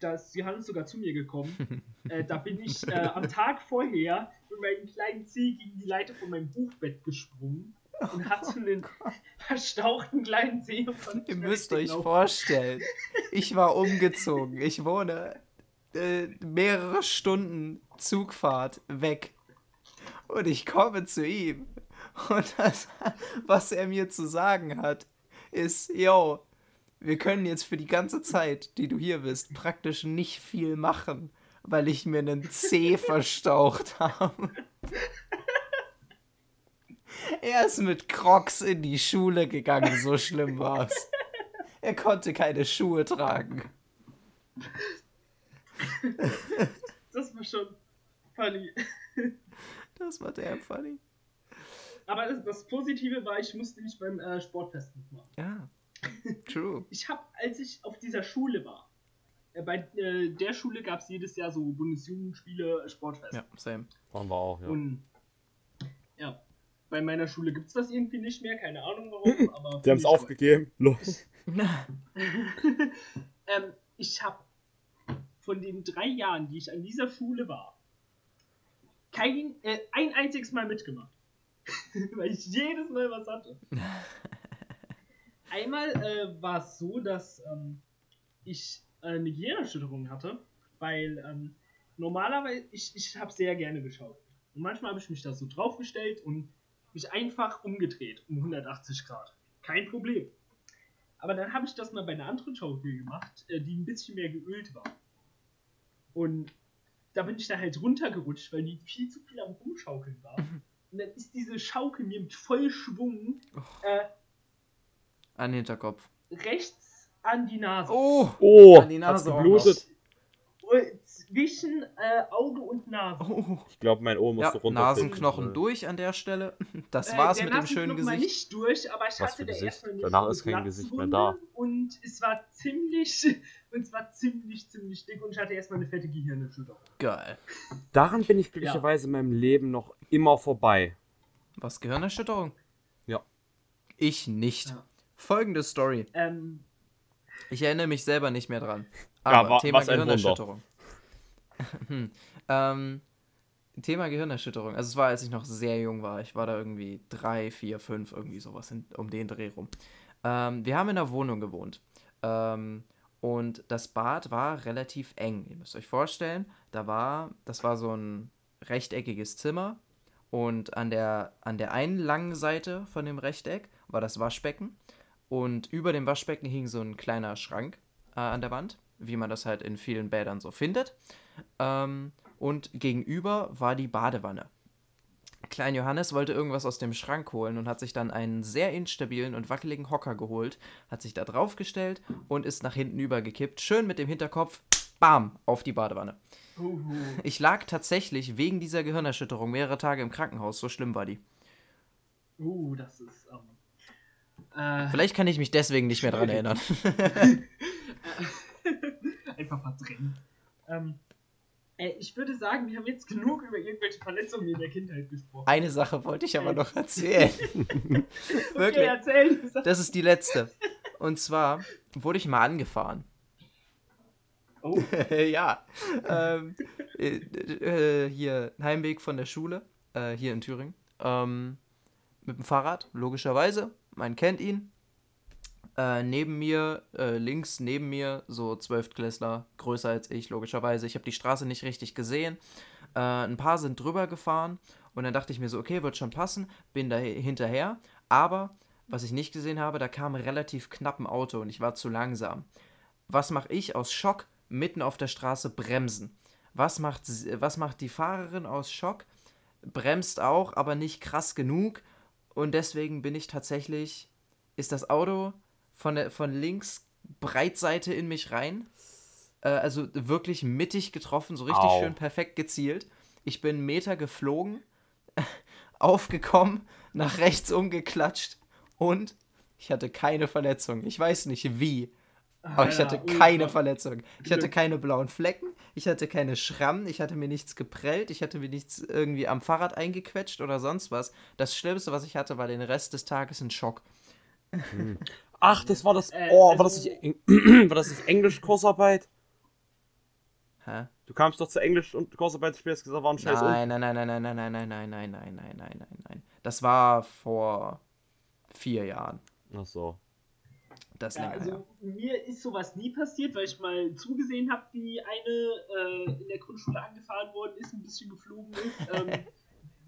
Speaker 3: da ist Johannes sogar zu mir gekommen, äh, da bin ich äh, am Tag vorher mit meinem kleinen Zeh gegen die Leiter von meinem Buchbett gesprungen und hatte einen verstauchten kleinen Zeh von
Speaker 1: Ihr müsst euch vorstellen, ich war umgezogen. Ich wohne äh, mehrere Stunden Zugfahrt weg. Und ich komme zu ihm. Und das, was er mir zu sagen hat, ist, yo, wir können jetzt für die ganze Zeit, die du hier bist, praktisch nicht viel machen, weil ich mir einen C verstaucht habe. Er ist mit Crocs in die Schule gegangen, so schlimm war's. Er konnte keine Schuhe tragen.
Speaker 3: Das war schon funny.
Speaker 1: Das war der funny.
Speaker 3: Aber das, das Positive war, ich musste nicht beim äh, Sportfest mitmachen.
Speaker 1: Ja. True.
Speaker 3: Ich habe, als ich auf dieser Schule war, äh, bei äh, der Schule gab es jedes Jahr so Bundesjugendspiele, Sportfest.
Speaker 1: Ja, same.
Speaker 2: Waren wir auch, ja.
Speaker 3: Und ja, bei meiner Schule gibt es das irgendwie nicht mehr, keine Ahnung warum, aber.
Speaker 2: Die haben es aufgegeben. Los.
Speaker 3: ähm, ich habe von den drei Jahren, die ich an dieser Schule war, kein, äh, ein einziges Mal mitgemacht. Weil ich jedes Mal was hatte. Einmal äh, war es so, dass ähm, ich äh, eine Gehirnerschütterung hatte, weil ähm, normalerweise, ich, ich habe sehr gerne geschaut. Und manchmal habe ich mich da so draufgestellt und mich einfach umgedreht um 180 Grad. Kein Problem. Aber dann habe ich das mal bei einer anderen Schaukel gemacht, äh, die ein bisschen mehr geölt war. Und da bin ich da halt runtergerutscht, weil die viel zu viel am Rumschaukeln war. Und dann ist diese Schaukel mir mit Vollschwung äh,
Speaker 1: An den Hinterkopf.
Speaker 3: rechts an die Nase.
Speaker 1: Oh!
Speaker 2: Oh,
Speaker 1: An die Nase
Speaker 2: geblutet.
Speaker 3: Zwischen äh, Auge und Nase.
Speaker 1: oh.
Speaker 2: Ich glaube, mein Ohr
Speaker 1: Ja,
Speaker 2: musste runter.
Speaker 1: Nasenknochen durch an der Stelle. Das
Speaker 3: Äh,
Speaker 1: war's mit dem schönen
Speaker 3: war
Speaker 1: Gesicht.
Speaker 3: nicht durch, aber ich
Speaker 2: Was
Speaker 3: hatte
Speaker 2: für
Speaker 3: da
Speaker 2: Gesicht?
Speaker 3: erstmal eine
Speaker 2: Danach ist kein Gesicht mehr da.
Speaker 3: Und es war ziemlich, und es war ziemlich, ziemlich dick und ich hatte erstmal eine fette Gehirnerschütterung.
Speaker 1: Geil.
Speaker 2: Daran bin ich glücklicherweise in meinem Leben noch immer vorbei.
Speaker 1: Was, Gehirnerschütterung?
Speaker 2: Ja.
Speaker 1: Ich nicht.
Speaker 3: Ja.
Speaker 1: Folgende Story.
Speaker 3: Ähm,
Speaker 1: Ich erinnere mich selber nicht mehr dran.
Speaker 2: Ja,
Speaker 1: Aber
Speaker 2: wa-
Speaker 1: Thema
Speaker 2: was ein Wunder.
Speaker 1: Gehirnerschütterung. hm. ähm, Thema Gehirnerschütterung. Also es war, als ich noch sehr jung war. Ich war da irgendwie drei, vier, fünf, irgendwie sowas in, um den Dreh rum. Ähm, wir haben in einer Wohnung gewohnt. Ähm, und das Bad war relativ eng. Ihr müsst euch vorstellen, da war, das war so ein rechteckiges Zimmer. Und an der, an der einen langen Seite von dem Rechteck war das Waschbecken. Und über dem Waschbecken hing so ein kleiner Schrank äh, an der Wand, wie man das halt in vielen Bädern so findet. Ähm, und gegenüber war die Badewanne. Klein Johannes wollte irgendwas aus dem Schrank holen und hat sich dann einen sehr instabilen und wackeligen Hocker geholt, hat sich da draufgestellt und ist nach hinten übergekippt, schön mit dem Hinterkopf, bam, auf die Badewanne. Ich lag tatsächlich wegen dieser Gehirnerschütterung mehrere Tage im Krankenhaus, so schlimm war die.
Speaker 3: Uh, das ist. Ähm, äh,
Speaker 1: Vielleicht kann ich mich deswegen nicht mehr dran erinnern.
Speaker 3: einfach verdrängen. Ähm, äh, ich würde sagen, wir haben jetzt genug über irgendwelche Verletzungen in der Kindheit gesprochen.
Speaker 1: Eine Sache wollte ich aber noch erzählen.
Speaker 3: Okay,
Speaker 1: Wirklich.
Speaker 3: erzähl.
Speaker 1: Das ist die letzte. Und zwar wurde ich mal angefahren.
Speaker 3: Oh,
Speaker 1: ja. Ähm, äh, äh, hier, Heimweg von der Schule, äh, hier in Thüringen. Ähm, mit dem Fahrrad, logischerweise. Man kennt ihn. Äh, neben mir, äh, links neben mir, so Zwölftklässler, größer als ich, logischerweise. Ich habe die Straße nicht richtig gesehen. Äh, ein paar sind drüber gefahren und dann dachte ich mir so, okay, wird schon passen, bin da hinterher. Aber was ich nicht gesehen habe, da kam relativ knapp ein Auto und ich war zu langsam. Was mache ich aus Schock? Mitten auf der Straße bremsen. Was macht, was macht die Fahrerin aus Schock? Bremst auch, aber nicht krass genug. Und deswegen bin ich tatsächlich, ist das Auto von, der, von links Breitseite in mich rein. Äh, also wirklich mittig getroffen, so richtig
Speaker 2: Au.
Speaker 1: schön perfekt gezielt. Ich bin einen Meter geflogen, aufgekommen, nach rechts umgeklatscht und ich hatte keine Verletzung. Ich weiß nicht wie, aber ich hatte
Speaker 3: Alter,
Speaker 1: keine. Verletzung. Ich hatte keine blauen Flecken, ich hatte keine Schrammen, ich hatte mir nichts geprellt, ich hatte mir nichts irgendwie am Fahrrad eingequetscht oder sonst was. Das Schlimmste, was ich hatte, war den Rest des Tages ein Schock.
Speaker 2: Ach, das war das.
Speaker 3: Äh,
Speaker 2: Oh, war das
Speaker 3: also-
Speaker 2: nicht, war das nicht Englisch-Kursarbeit?
Speaker 1: Hä?
Speaker 2: Du kamst doch zur Englisch- und Kursarbeit, du hast gesagt, war ein scheiß
Speaker 1: Nein, nein, nein, nein, nein, nein, nein, nein, nein, nein, nein, nein, nein, nein, nein. Das war vor vier Jahren.
Speaker 2: Ach so.
Speaker 1: Das ist
Speaker 3: Ja,
Speaker 1: länger her.
Speaker 3: also mir ist sowas nie passiert, weil ich mal zugesehen habe, wie eine äh, in der Grundschule angefahren worden ist, ein bisschen geflogen ist. Ähm,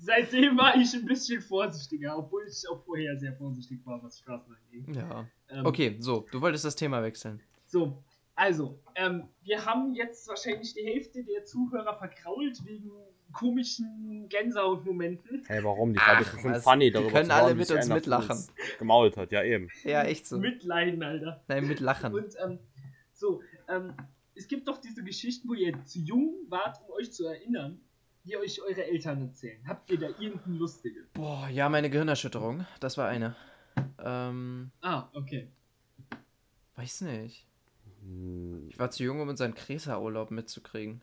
Speaker 3: seitdem war ich ein bisschen vorsichtiger, obwohl ich auch vorher sehr vorsichtig war, was Straßen angeht.
Speaker 1: Ja.
Speaker 3: Ähm,
Speaker 1: Okay, so, du wolltest das Thema wechseln.
Speaker 3: So, also, ähm, wir haben jetzt wahrscheinlich die Hälfte der Zuhörer verkrault wegen komischen Gänsehautmomenten.
Speaker 2: Hey, warum? Die
Speaker 1: Ach,
Speaker 2: schon funny
Speaker 1: Die
Speaker 2: darüber
Speaker 1: können
Speaker 2: zu
Speaker 1: alle
Speaker 2: hören,
Speaker 1: mit uns mitlachen.
Speaker 2: Gemault hat, ja eben.
Speaker 1: Ja, echt so.
Speaker 3: Mitleiden, Alter.
Speaker 1: Nein, mit Lachen.
Speaker 3: Und ähm, so, ähm, es gibt doch diese Geschichten, wo ihr zu jung wart, um euch zu erinnern, die euch eure Eltern erzählen. Habt ihr da irgendeine lustige?
Speaker 1: Boah, ja, meine Gehirnerschütterung. Das war eine. Ähm,
Speaker 3: Ah, okay.
Speaker 1: weiß nicht. Ich war zu jung, um unseren Kreta-Urlaub mitzukriegen.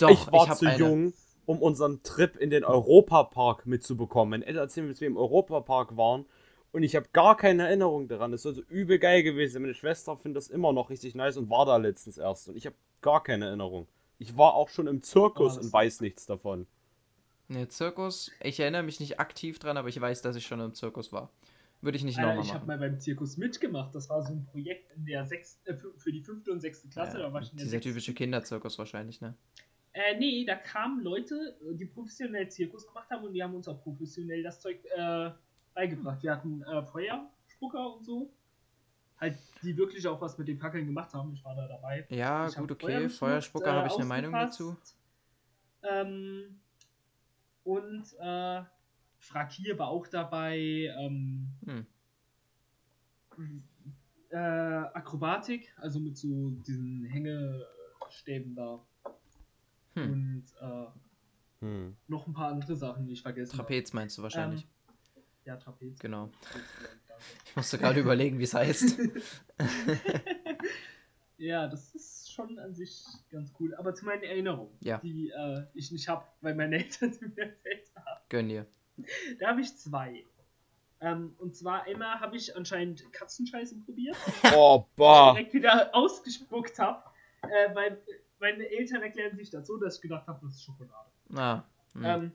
Speaker 2: ich war
Speaker 1: hab
Speaker 2: zu jung, um unseren Trip in den Europapark mitzubekommen. Meine Eltern erzählen, dass wir im Europapark waren Und ich habe gar keine Erinnerung daran. Das soll so übel geil gewesen sein. Meine Schwester findet das immer noch richtig nice und war da letztens erst. Und ich habe gar keine Erinnerung. Ich war auch schon im Zirkus
Speaker 3: Oh,
Speaker 2: und weiß nichts davon.
Speaker 1: Ne, Zirkus, ich erinnere mich nicht aktiv dran, aber ich weiß, dass ich schon im Zirkus war. Würde ich nicht nochmal
Speaker 3: ich habe
Speaker 1: machen.
Speaker 3: mal beim Zirkus mitgemacht. Das war so ein Projekt in der sechs, äh, für, für die fünfte und sechste Klasse.
Speaker 1: Ja,
Speaker 3: da war ich in der
Speaker 1: dieser
Speaker 3: sechsten.
Speaker 1: typische Kinderzirkus wahrscheinlich, ne?
Speaker 3: Äh, nee, da kamen Leute, die professionell Zirkus gemacht haben und die haben uns auch professionell das Zeug äh, beigebracht. Wir hatten äh, Feuerspucker und so. Halt, die wirklich auch was mit den Fackeln gemacht haben. Ich war da dabei.
Speaker 1: Ja,
Speaker 3: Ich
Speaker 1: gut, okay.
Speaker 3: Feuer
Speaker 1: Feuerspucker habe ich eine
Speaker 3: äh,
Speaker 1: Meinung dazu.
Speaker 3: Ähm, und äh, Frakir war auch dabei. Ähm,
Speaker 1: Hm.
Speaker 3: äh, Akrobatik, also mit so diesen Hängestäben da.
Speaker 1: Hm.
Speaker 3: Und äh,
Speaker 2: Hm.
Speaker 3: noch ein paar andere Sachen, die ich vergessen habe.
Speaker 1: Trapez meinst du wahrscheinlich.
Speaker 3: Ähm, ja, Trapez.
Speaker 1: Genau.
Speaker 3: Trapez.
Speaker 1: Ich musste gerade überlegen, wie es heißt.
Speaker 3: Ja, das ist schon an sich ganz cool. Aber zu meinen Erinnerungen,
Speaker 1: Ja.
Speaker 3: die äh, ich nicht habe, weil meine Eltern sie mir erzählt haben.
Speaker 1: Gönn dir.
Speaker 3: Da habe ich zwei. Ähm, und zwar einmal habe ich anscheinend Katzenscheiße probiert,
Speaker 2: Oh,
Speaker 3: die ich direkt wieder ausgespuckt habe, äh, weil meine Eltern erklären sich das so, dass ich gedacht habe, das ist Schokolade.
Speaker 1: Ah. hm.
Speaker 3: Ähm,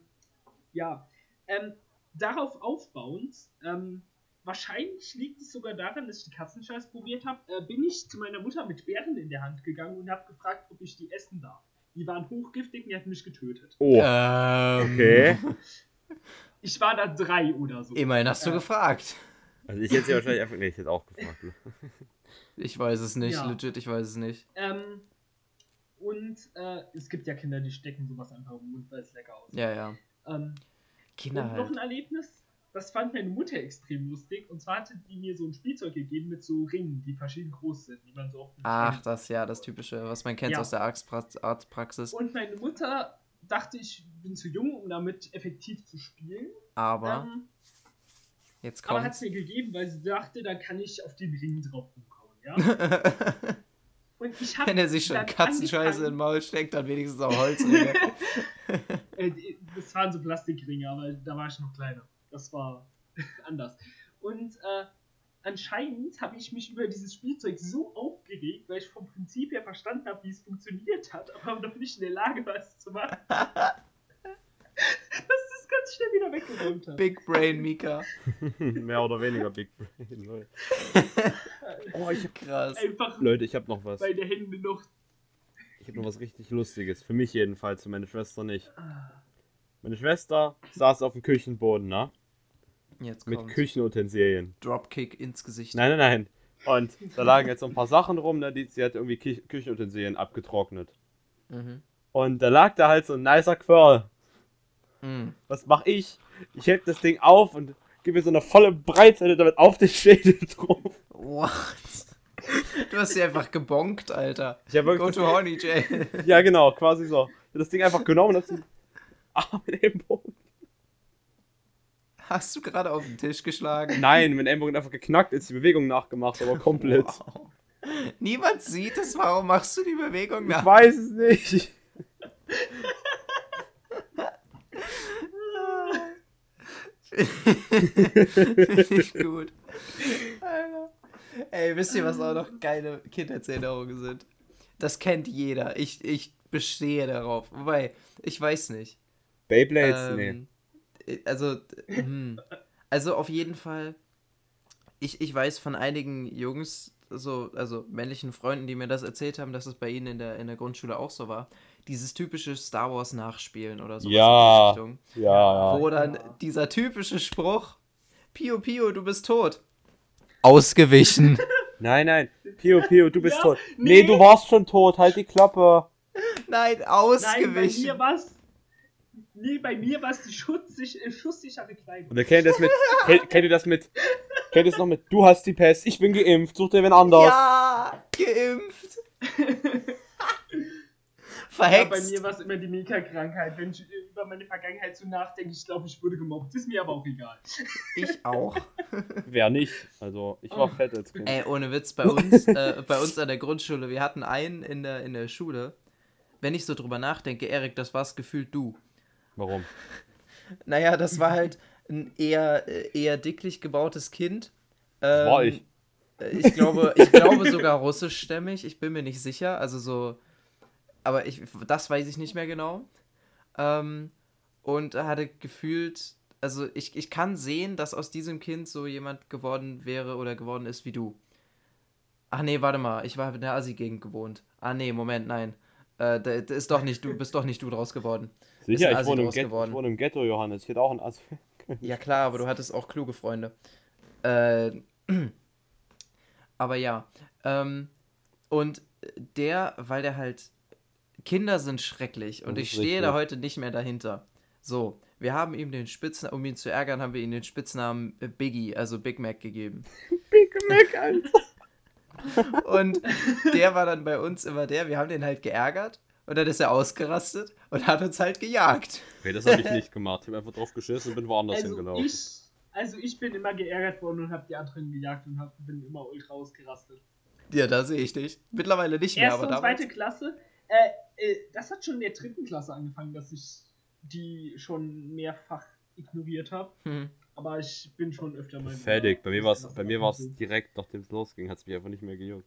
Speaker 3: ja, ähm, darauf aufbauend, ähm, wahrscheinlich liegt es sogar daran, dass ich die Katzenscheiße probiert habe, äh, bin ich zu meiner Mutter mit Beeren in der Hand gegangen und habe gefragt, ob ich die essen darf. Die waren hochgiftig und die hat mich getötet.
Speaker 2: Oh,
Speaker 1: Ähm,
Speaker 2: okay.
Speaker 3: Ich war da drei oder so.
Speaker 1: Immerhin hast du
Speaker 3: Äh,
Speaker 1: gefragt.
Speaker 2: Also ich hätte sie wahrscheinlich einfach. Nee, ich hätte auch gefragt. Ne?
Speaker 1: Ich weiß es nicht,
Speaker 3: Ja.
Speaker 1: legit, ich weiß es nicht.
Speaker 3: Ähm, und äh, es gibt ja Kinder, die stecken sowas einfach im Mund, weil es lecker aussieht.
Speaker 1: Ja, ja.
Speaker 3: Ähm,
Speaker 1: Kinder
Speaker 3: und noch
Speaker 1: halt.
Speaker 3: ein Erlebnis, das fand meine Mutter extrem lustig. Und zwar hatte die mir so ein Spielzeug gegeben mit so Ringen, die verschieden groß sind, die man so oft
Speaker 1: Ach,
Speaker 3: kennt.
Speaker 1: das ja, das typische, was man kennt
Speaker 3: Ja.
Speaker 1: aus der Arztprax- Arztpraxis.
Speaker 3: Und meine Mutter dachte, ich bin zu jung, um damit effektiv zu spielen.
Speaker 1: Aber,
Speaker 3: Ähm,
Speaker 1: jetzt
Speaker 3: aber hat es mir gegeben, weil sie dachte, dann kann ich auf den Ring drauf rumkauen, ja? Und ich
Speaker 1: Wenn er sich schon Katzenscheiße in den Maul steckt, dann wenigstens auch Holzringe.
Speaker 3: Äh, das waren so Plastikringe, aber da war ich noch kleiner. Das war anders. Und äh, anscheinend habe ich mich über dieses Spielzeug so aufgeregt, weil ich vom Prinzip her verstanden habe, wie es funktioniert hat, aber noch nicht in der Lage war, es zu machen. dass das ganz schnell wieder weggeräumt hat.
Speaker 1: Big Brain Mika.
Speaker 2: Mehr oder weniger Big Brain. Leute. Oh, ich hab,
Speaker 1: Krass.
Speaker 3: Einfach
Speaker 2: Leute, ich habe noch was.
Speaker 3: meine Hände noch.
Speaker 2: Ich habe noch was richtig Lustiges. Für mich jedenfalls, für meine Schwester nicht. Meine Schwester saß auf dem Küchenboden, ne?
Speaker 1: Jetzt
Speaker 2: Mit
Speaker 1: kommt's.
Speaker 2: Küchenutensilien.
Speaker 1: Dropkick ins Gesicht.
Speaker 2: Nein, nein, nein. Und da lagen jetzt so ein paar Sachen rum, ne? Die, sie hat irgendwie Kü Küchenutensilien abgetrocknet.
Speaker 1: Mhm.
Speaker 2: Und da lag da halt so ein nicer Quirl.
Speaker 1: Mhm.
Speaker 2: Was mach ich? Ich heb das Ding auf und gebe mir so eine volle Breitseite damit auf den Schädel drauf.
Speaker 1: What? Du hast sie einfach gebonkt, Alter.
Speaker 2: Ich hab
Speaker 1: Go to Horny Jail.
Speaker 2: Ja, genau, quasi so. Ich hab das Ding einfach genommen und hab so Arm in den Ellenbogen.
Speaker 1: Hast du gerade auf den Tisch geschlagen?
Speaker 2: Nein, mein Ellenbogen einfach geknackt, ist die Bewegung nachgemacht, aber komplett.
Speaker 1: Wow. Niemand sieht es, warum machst du die Bewegung
Speaker 2: Ich
Speaker 1: nach?
Speaker 2: weiß es nicht.
Speaker 1: Finde ich gut. Alter. Ey, wisst ihr, was auch noch geile Kindheitserinnerungen sind? Das kennt jeder. Ich, ich bestehe darauf. Wobei, ich weiß nicht.
Speaker 2: Beyblades? nee.
Speaker 1: Ähm, äh, Also, hm. also auf jeden Fall. Ich, ich weiß von einigen Jungs, so, also männlichen Freunden, die mir das erzählt haben, dass es bei ihnen in der, in der Grundschule auch so war. Dieses typische Star Wars Nachspielen oder so.
Speaker 2: Ja.
Speaker 1: Richtung,
Speaker 2: Ja, ja.
Speaker 1: wo dann dieser typische Spruch: Pio Pio, du bist tot. Ausgewichen.
Speaker 2: Nein, nein. Pio, Pio, du bist
Speaker 3: Ja,
Speaker 2: tot.
Speaker 3: nee.
Speaker 2: Nee, du warst schon tot. Halt die Klappe.
Speaker 1: Nein,
Speaker 3: Nein, bei
Speaker 1: ausgewichen.
Speaker 3: mir war's. Nee, bei mir war es die schutzsich, äh, schusssichere Kleidung.
Speaker 2: Und dann kennt ihr das mit. kennt, kennt ihr das mit. Kennt ihr das noch mit? Du hast die Pest, ich bin geimpft, such dir wen anders.
Speaker 1: Ja, geimpft.
Speaker 3: Ja,
Speaker 1: Verhext.
Speaker 3: bei mir war es immer die Mika-Krankheit. Wenn ich über meine Vergangenheit so nachdenke, ich glaube, ich wurde gemobbt. Ist mir aber auch egal.
Speaker 1: ich auch.
Speaker 2: Wer nicht? Also, ich war
Speaker 3: Oh.
Speaker 2: fett als Kind.
Speaker 1: Ey, ohne Witz, bei uns, äh, bei uns an der Grundschule, wir hatten einen in der, in der Schule. Wenn ich so drüber nachdenke, Erik, das war's gefühlt du.
Speaker 2: Warum?
Speaker 1: Naja, das war halt, ein eher, äh, eher dicklich gebautes Kind. Ähm,
Speaker 2: War ich.
Speaker 1: äh, Ich glaube, ich glaube sogar russischstämmig, ich bin mir nicht sicher. Also so. Aber ich, das weiß ich nicht mehr genau. Ähm, und hatte gefühlt, also ich, ich kann sehen, dass aus diesem Kind so jemand geworden wäre oder geworden ist wie du. Ach nee, warte mal, ich war in der Assi-Gegend gewohnt. Ah nee, Moment, nein. Äh, da, da ist doch nicht, du bist doch nicht du draus geworden.
Speaker 2: Sicher, ich
Speaker 1: Assi
Speaker 2: wohne, im Ghetto, ich wohne im Ghetto, Johannes. Ich hätte auch ein Ass.
Speaker 1: Ja klar, aber du hattest auch kluge Freunde. Äh, aber ja. Ähm, und der, weil der halt. Kinder sind schrecklich und ich stehe da
Speaker 2: richtig.
Speaker 1: heute nicht mehr dahinter. So, wir haben ihm den Spitznamen, um ihn zu ärgern, haben wir ihm den Spitznamen äh, Biggie, also Big Mac gegeben.
Speaker 2: Big Mac, Alter.
Speaker 1: Und der war dann bei uns immer der, wir haben den halt geärgert und dann ist er ausgerastet und hat uns halt gejagt.
Speaker 2: Okay, das habe ich nicht gemacht. Ich habe einfach drauf geschissen und bin woanders
Speaker 3: Also
Speaker 2: hingelaufen.
Speaker 3: ich, also ich bin immer geärgert worden und habe die anderen gejagt und hab, bin immer ultra ausgerastet.
Speaker 1: Ja, da sehe ich dich. Mittlerweile nicht mehr,
Speaker 3: Erste
Speaker 1: aber
Speaker 3: und
Speaker 1: damals.
Speaker 3: zweite Klasse. Äh, äh, das hat schon in der dritten Klasse angefangen, dass ich die schon mehrfach ignoriert habe.
Speaker 1: Hm.
Speaker 3: Aber ich bin schon öfter mal.
Speaker 2: Fertig. Bei mir war es direkt, nachdem es losging, hat es mich einfach nicht mehr gejuckt.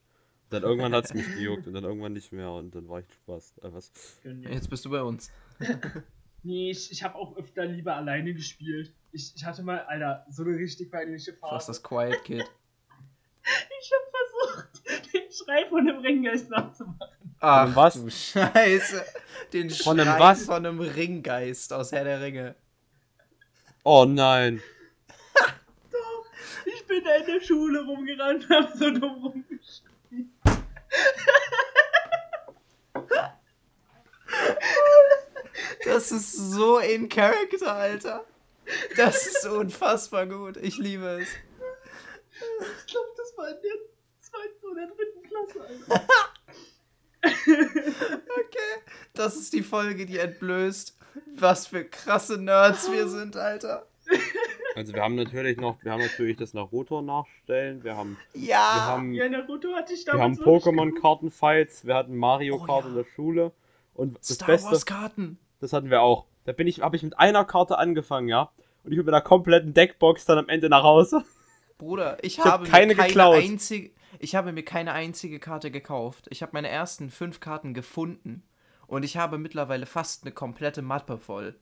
Speaker 2: Dann irgendwann hat es mich gejuckt und dann irgendwann nicht mehr und dann war ich Spaß. Äh, was?
Speaker 3: Dir.
Speaker 1: Jetzt bist du bei uns.
Speaker 3: Nee, ich, ich habe auch öfter lieber alleine gespielt. Ich, ich hatte mal, Alter, so eine richtig peinliche
Speaker 1: Du warst
Speaker 3: Phase.
Speaker 1: das Quiet Kid.
Speaker 3: Ich habe versucht, den Schrei von dem Ringgeist nachzumachen.
Speaker 1: Ach,
Speaker 2: was?
Speaker 1: du Scheiße. Den
Speaker 2: Von einem
Speaker 1: Schrei
Speaker 2: was?
Speaker 1: Von einem Ringgeist aus Herr der Ringe.
Speaker 2: Oh nein.
Speaker 3: Ich bin da in der Schule rumgerannt und hab so dumm rumgeschrien.
Speaker 1: Das ist so in Character, Alter. Das ist unfassbar gut. Ich liebe es.
Speaker 3: Ich glaube, das war in der zweiten oder dritten Klasse, Alter.
Speaker 1: Okay. Das ist die Folge, die entblößt, was für krasse Nerds wir sind, Alter.
Speaker 2: Also wir haben natürlich noch, wir haben natürlich das Naruto nachstellen, wir haben, wir
Speaker 1: Ja.
Speaker 2: haben,
Speaker 3: Ja, Naruto hatte ich
Speaker 2: wir
Speaker 3: damals
Speaker 2: haben
Speaker 3: wirklich geguckt.
Speaker 2: Pokémon-Kartenfights, wir hatten Mario
Speaker 1: Oh
Speaker 2: Kart
Speaker 1: ja.
Speaker 2: in der Schule und das
Speaker 1: Star
Speaker 2: Beste,
Speaker 1: Wars Karten.
Speaker 2: das hatten wir auch. Da bin ich, habe ich mit einer Karte angefangen, ja, und ich bin mit einer kompletten Deckbox dann am Ende nach Hause.
Speaker 1: Bruder, ich,
Speaker 2: Ich hab
Speaker 1: habe
Speaker 2: keine
Speaker 1: mir keine
Speaker 2: geklaut.
Speaker 1: einzige, ich habe mir keine einzige Karte gekauft. Ich habe meine ersten fünf Karten gefunden und ich habe mittlerweile fast eine komplette Mappe voll.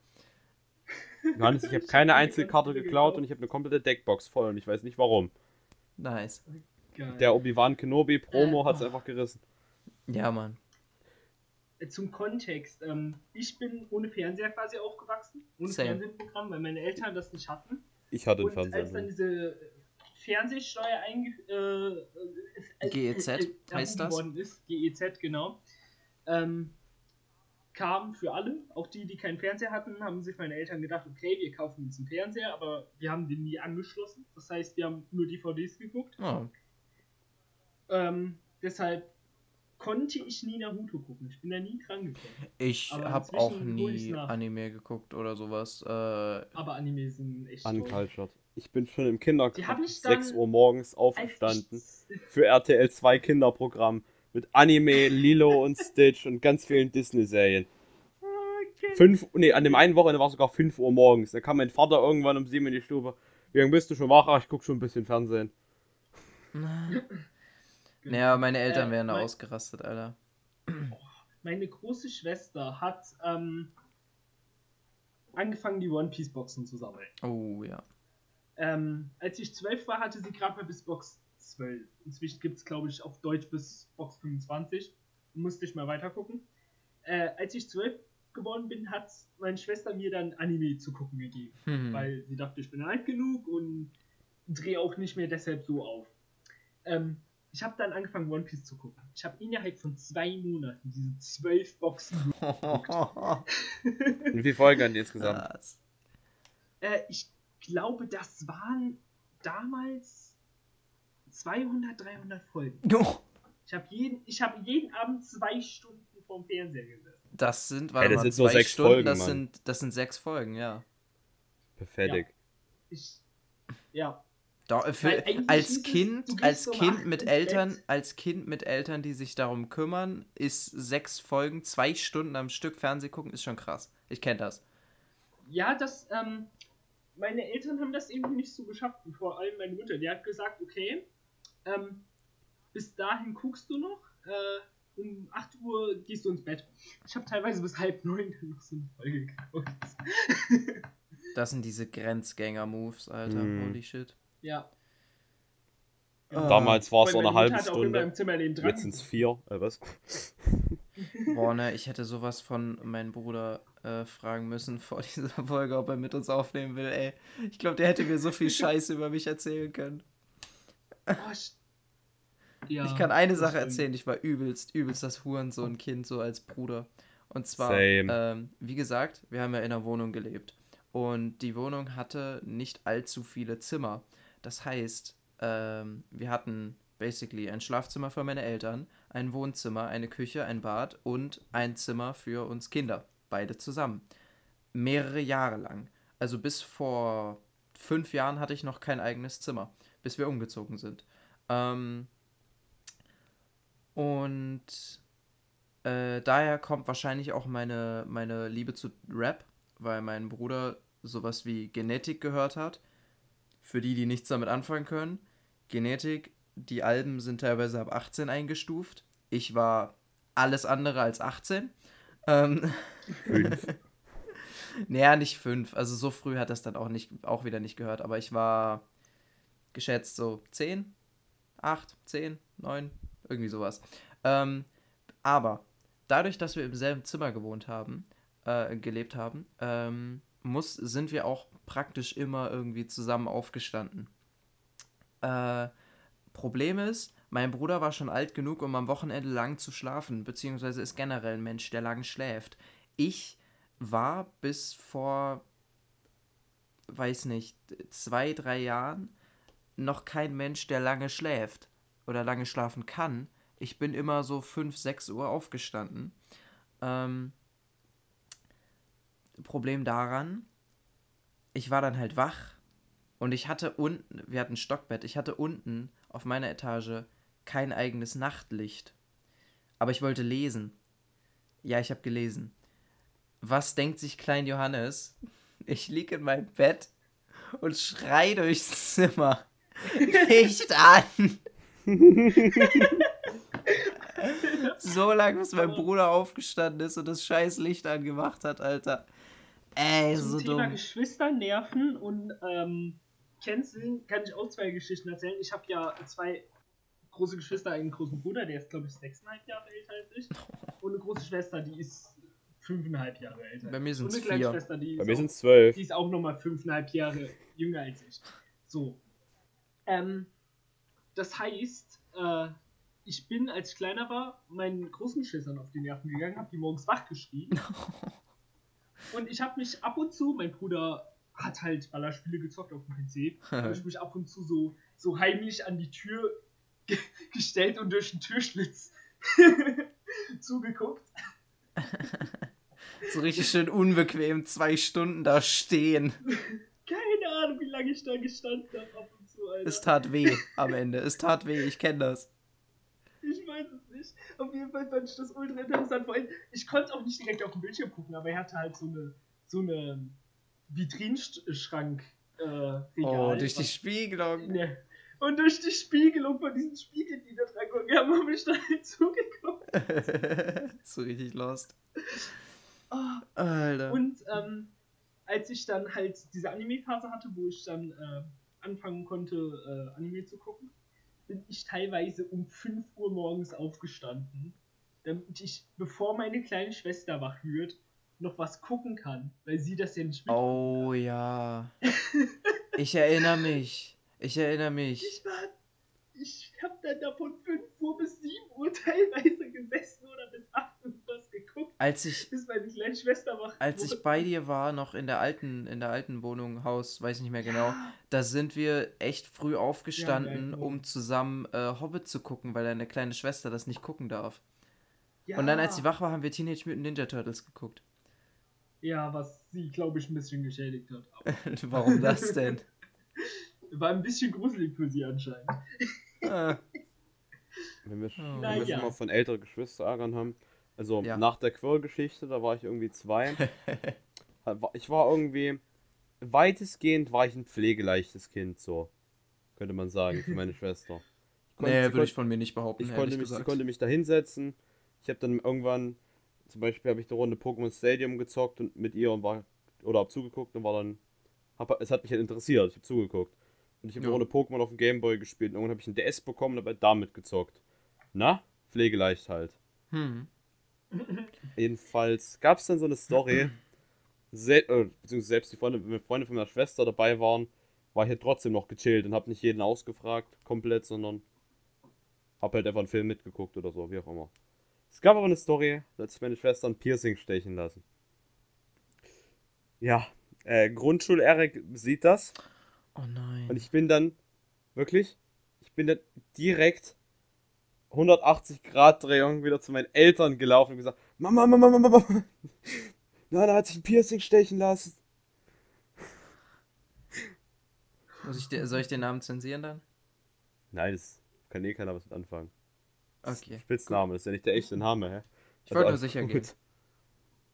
Speaker 2: Johannes, ich habe keine Einzelkarte geklaut und ich habe eine komplette Deckbox voll und ich weiß nicht warum.
Speaker 1: Nice.
Speaker 3: Geil.
Speaker 2: Der Obi-Wan Kenobi Promo
Speaker 3: Äh,
Speaker 2: hat es
Speaker 3: oh.
Speaker 2: einfach gerissen.
Speaker 1: Ja, Mann.
Speaker 3: Äh, Zum Kontext, ähm, ich bin ohne Fernseher quasi aufgewachsen, ohne
Speaker 1: Same.
Speaker 3: Fernsehprogramm, weil meine Eltern das nicht hatten.
Speaker 2: Ich hatte einen
Speaker 3: Und als dann
Speaker 2: Fernseher.
Speaker 3: diese Fernsehsteuer einge äh, äh,
Speaker 1: GEZ
Speaker 3: äh,
Speaker 1: heißt das?
Speaker 3: worden ist, GEZ, genau, ähm, kam für alle, auch die, die keinen Fernseher hatten, haben sich meine Eltern gedacht, okay, wir kaufen uns einen Fernseher, aber wir haben den nie angeschlossen. Das heißt, wir haben nur DVDs geguckt.
Speaker 1: Oh.
Speaker 3: Ähm, deshalb konnte ich nie Naruto gucken. Ich bin da nie dran gekommen.
Speaker 1: Ich habe auch nie. Anime geguckt oder sowas. Äh,
Speaker 3: Aber Anime sind echt toll.
Speaker 2: Uncultured. Ich bin schon im Kindergarten
Speaker 3: hab
Speaker 2: um
Speaker 3: ich dann-
Speaker 2: 6 Uhr morgens aufgestanden für RTL 2 Kinderprogramm mit Anime, Lilo und Stitch und ganz vielen Disney-Serien.
Speaker 3: Okay.
Speaker 2: Fünf, nee, an dem einen Wochenende war es sogar 5 Uhr morgens. Da kam mein Vater irgendwann um 7 in die Stube. Wie lange bist du schon wach? Ach, ich guck schon ein bisschen Fernsehen.
Speaker 1: naja, meine Eltern
Speaker 3: Äh,
Speaker 1: wären da
Speaker 3: mein-
Speaker 1: ausgerastet, Alter.
Speaker 3: Meine große Schwester hat ähm, angefangen, die One Piece Boxen zu sammeln.
Speaker 1: Oh, ja.
Speaker 3: Ähm, als ich zwölf war, hatte sie gerade mal bis Box 12. Inzwischen gibt es, glaube ich, auf Deutsch bis Box 25. Musste ich mal weiter gucken. Äh, als ich zwölf geworden bin, hat meine Schwester mir dann Anime zu gucken gegeben.
Speaker 1: Hm.
Speaker 3: weil sie dachte, ich bin alt genug und drehe auch nicht mehr deshalb so auf. Ähm, ich habe dann angefangen, One Piece zu gucken. Ich habe innerhalb von zwei Monaten diese zwölf Boxen.
Speaker 2: Und wie viele Folgen an die insgesamt?
Speaker 3: Äh, ich glaube, das waren damals 200, 300 Folgen.
Speaker 1: Oh,
Speaker 3: Ich habe jeden, ich hab jeden Abend zwei Stunden vorm Fernseher gesessen.
Speaker 1: Das sind, warte
Speaker 2: das
Speaker 1: mal,
Speaker 2: sind nur
Speaker 1: zwei
Speaker 2: sechs
Speaker 1: Stunden,
Speaker 2: Folgen,
Speaker 1: das
Speaker 2: Mann.
Speaker 1: sind, das sind sechs Folgen, ja.
Speaker 2: Fertig.
Speaker 3: Ich, ja.
Speaker 1: Doch, für, als Kind, als
Speaker 3: um
Speaker 1: Kind mit Eltern,
Speaker 3: Bett.
Speaker 1: als Kind mit Eltern, die sich darum kümmern, ist sechs Folgen, zwei Stunden am Stück Fernseh gucken, ist schon krass. Ich kenne das.
Speaker 3: Ja, das, ähm, meine Eltern haben das irgendwie nicht so geschafft, und vor allem meine Mutter. Die hat gesagt, okay, ähm, bis dahin guckst du noch, äh, um 8 Uhr gehst du ins Bett. Ich habe teilweise bis halb neun noch so eine Folge geguckt.
Speaker 1: Das sind diese Grenzgänger-Moves, Alter.
Speaker 2: Mhm.
Speaker 1: Holy shit.
Speaker 3: ja.
Speaker 1: Ah.
Speaker 2: Damals war es auch eine halbe Stunde. Jetzt sind es vier. Äh, was?
Speaker 1: Boah, ne, ich hätte sowas von meinem Bruder äh, fragen müssen vor dieser Folge, ob er mit uns aufnehmen will, ey. Ich glaube, der hätte mir so viel Scheiße über mich erzählen können.
Speaker 3: Oh, ich, ja,
Speaker 1: ich kann eine Sache erzählen, ich war übelst, übelst das Hurensohn-Kind so als Bruder. Und zwar, ähm, wie gesagt, wir haben ja in einer Wohnung gelebt. Und die Wohnung hatte nicht allzu viele Zimmer. Das heißt, ähm, wir hatten basically ein Schlafzimmer für meine Eltern, ein Wohnzimmer, eine Küche, ein Bad und ein Zimmer für uns Kinder. Beide zusammen. Mehrere Jahre lang. Also bis vor fünf Jahren hatte ich noch kein eigenes Zimmer, bis wir umgezogen sind. Ähm, und äh, daher kommt wahrscheinlich auch meine, meine Liebe zu Rap, weil mein Bruder sowas wie Genetik gehört hat. Für die, die nichts damit anfangen können. Genetik, die Alben sind teilweise ab 18 eingestuft. Ich war alles andere als 18. Ähm,
Speaker 2: Fünf.
Speaker 1: naja, nicht fünf. Also so früh hat das dann auch nicht, auch wieder nicht gehört. Aber ich war geschätzt so 10, 8, 10, 9, irgendwie sowas. Ähm, aber dadurch, dass wir im selben Zimmer gewohnt haben, äh, gelebt haben, ähm, muss, sind wir auch praktisch immer irgendwie zusammen aufgestanden. Äh, Problem ist, mein Bruder war schon alt genug, um am Wochenende lang zu schlafen, beziehungsweise ist generell ein Mensch, der lang schläft. Ich war bis vor, weiß nicht, zwei, drei Jahren noch kein Mensch, der lange schläft oder lange schlafen kann. Ich bin immer so 5, 6 Uhr aufgestanden. Ähm, Problem daran, ich war dann halt wach und ich hatte unten, wir hatten ein Stockbett, ich hatte unten auf meiner Etage kein eigenes Nachtlicht. Aber ich wollte lesen. Ja, ich habe gelesen. Was denkt sich Klein Johannes? Ich lieg in meinem Bett und schrei durchs Zimmer. Licht an! so lange, bis mein Bruder aufgestanden ist und das scheiß Licht angemacht hat, Alter. Ey,
Speaker 3: Zum
Speaker 1: so
Speaker 3: Thema
Speaker 1: dumm.
Speaker 3: Geschwister nerven und ähm, canceln kann ich auch zwei Geschichten erzählen. Ich habe ja zwei große Geschwister, einen großen Bruder, der ist glaube ich sechseinhalb Jahre älter als ich. Und eine große Schwester, die ist fünfeinhalb Jahre älter.
Speaker 1: Bei mir
Speaker 3: eine kleine
Speaker 1: vier.
Speaker 3: Schwester, die
Speaker 2: Bei
Speaker 3: ist
Speaker 2: mir sind es zwölf.
Speaker 3: die ist auch nochmal fünfeinhalb Jahre jünger als ich. So. Ähm, das heißt, äh, ich bin, als ich kleiner war, meinen großen Geschwistern auf die Nerven gegangen, habe die morgens wach geschrieben. und ich habe mich ab und zu, mein Bruder hat halt Ballerspiele gezockt auf dem PC, habe ich mich ab und zu so, so heimlich an die Tür ge gestellt und durch den Türschlitz zugeguckt.
Speaker 1: So richtig schön unbequem, zwei Stunden da stehen.
Speaker 3: Keine Ahnung, wie lange ich da gestanden habe Alter.
Speaker 1: Es tat weh am Ende. Es tat weh, ich kenne das.
Speaker 3: Ich weiß es nicht. Auf jeden Fall fand ich das ultra interessant. Vor allem, ich konnte auch nicht direkt auf den Bildschirm gucken, aber er hatte halt so eine, so eine Vitrinschrank äh, Regal.
Speaker 1: Oh, durch die Spiegelung.
Speaker 3: Ne. Und durch die Spiegelung von diesen Spiegeln, die da dran gucken, haben habe ich da halt zugeguckt.
Speaker 1: so richtig lost.
Speaker 3: Oh.
Speaker 1: Alter.
Speaker 3: Und ähm, als ich dann halt diese Anime-Phase hatte, wo ich dann äh, anfangen konnte, äh, Anime zu gucken, bin ich teilweise um 5 Uhr morgens aufgestanden, damit ich, bevor meine kleine Schwester wach wird, noch was gucken kann, weil sie das ja nicht
Speaker 1: Oh ja. Ich erinnere mich. Ich erinnere mich.
Speaker 3: Ich war. Ich hab dann da von 5 Uhr bis 7 Uhr teilweise gesessen oder bis 8 Uhr was geguckt,
Speaker 1: Als ich,
Speaker 3: bis meine kleine Schwester wach
Speaker 1: als ich bei dir war, noch in der alten, in der alten Wohnung, Haus, weiß nicht mehr genau, da sind wir echt früh aufgestanden,
Speaker 3: Ja, ja,
Speaker 1: um zusammen äh, Hobbit zu gucken, weil deine kleine Schwester das nicht gucken darf.
Speaker 3: Ja.
Speaker 1: Und dann, als sie wach war, haben wir Teenage Mutant Ninja Turtles geguckt.
Speaker 3: Ja, was sie, glaube ich, ein bisschen geschädigt hat. Aber
Speaker 1: Warum das denn?
Speaker 3: war ein bisschen gruselig für sie anscheinend.
Speaker 1: Ah,
Speaker 2: Wenn wir,
Speaker 1: Oh.
Speaker 2: wenn wir schon mal von älteren Geschwisterärgern haben. Also
Speaker 1: Ja.
Speaker 2: nach der Quirl-Geschichte, da war ich irgendwie zwei. War- ich war irgendwie weitestgehend war ich ein pflegeleichtes Kind, so. Könnte man sagen, für meine Schwester. Ich konnte-
Speaker 1: Nee, würde ich von mir nicht behaupten.
Speaker 2: ich konnte, mich, konnte mich da hinsetzen. Ich habe dann irgendwann, zum Beispiel habe ich eine Runde Pokémon Stadium gezockt und mit ihr und war, oder habe zugeguckt und war dann, hab, es hat mich halt interessiert, ich habe zugeguckt. Und ich habe
Speaker 1: Ja.
Speaker 2: eine Runde Pokémon auf dem Gameboy gespielt und irgendwann habe ich einen DS bekommen und habe halt damit gezockt. Na? Pflegeleicht halt.
Speaker 1: Hm.
Speaker 2: Jedenfalls gab es dann so eine Story, sel äh, beziehungsweise selbst die Freunde, wenn Freunde von meiner Schwester dabei waren, war ich halt trotzdem noch gechillt und habe nicht jeden ausgefragt, komplett, sondern habe halt einfach einen Film mitgeguckt oder so, wie auch immer. Es gab aber eine Story, da hat sich meine Schwester ein Piercing stechen lassen. Ja, äh, Grundschul-Eric sieht das
Speaker 1: Oh nein.
Speaker 2: und ich bin dann, wirklich, ich bin dann direkt 180 Grad Drehung wieder zu meinen Eltern gelaufen und gesagt, Mama, Mama, Mama, Mama, Nana hat sich ein Piercing stechen lassen.
Speaker 1: Muss ich dir, soll ich den Namen zensieren dann?
Speaker 2: Nein, das kann eh keiner was mit anfangen. Das
Speaker 1: Okay.
Speaker 2: Spitzname, das ist ja nicht der echte Name, hä?
Speaker 1: Ich wollte nur
Speaker 2: alles
Speaker 1: sicher
Speaker 2: gut.
Speaker 1: gehen.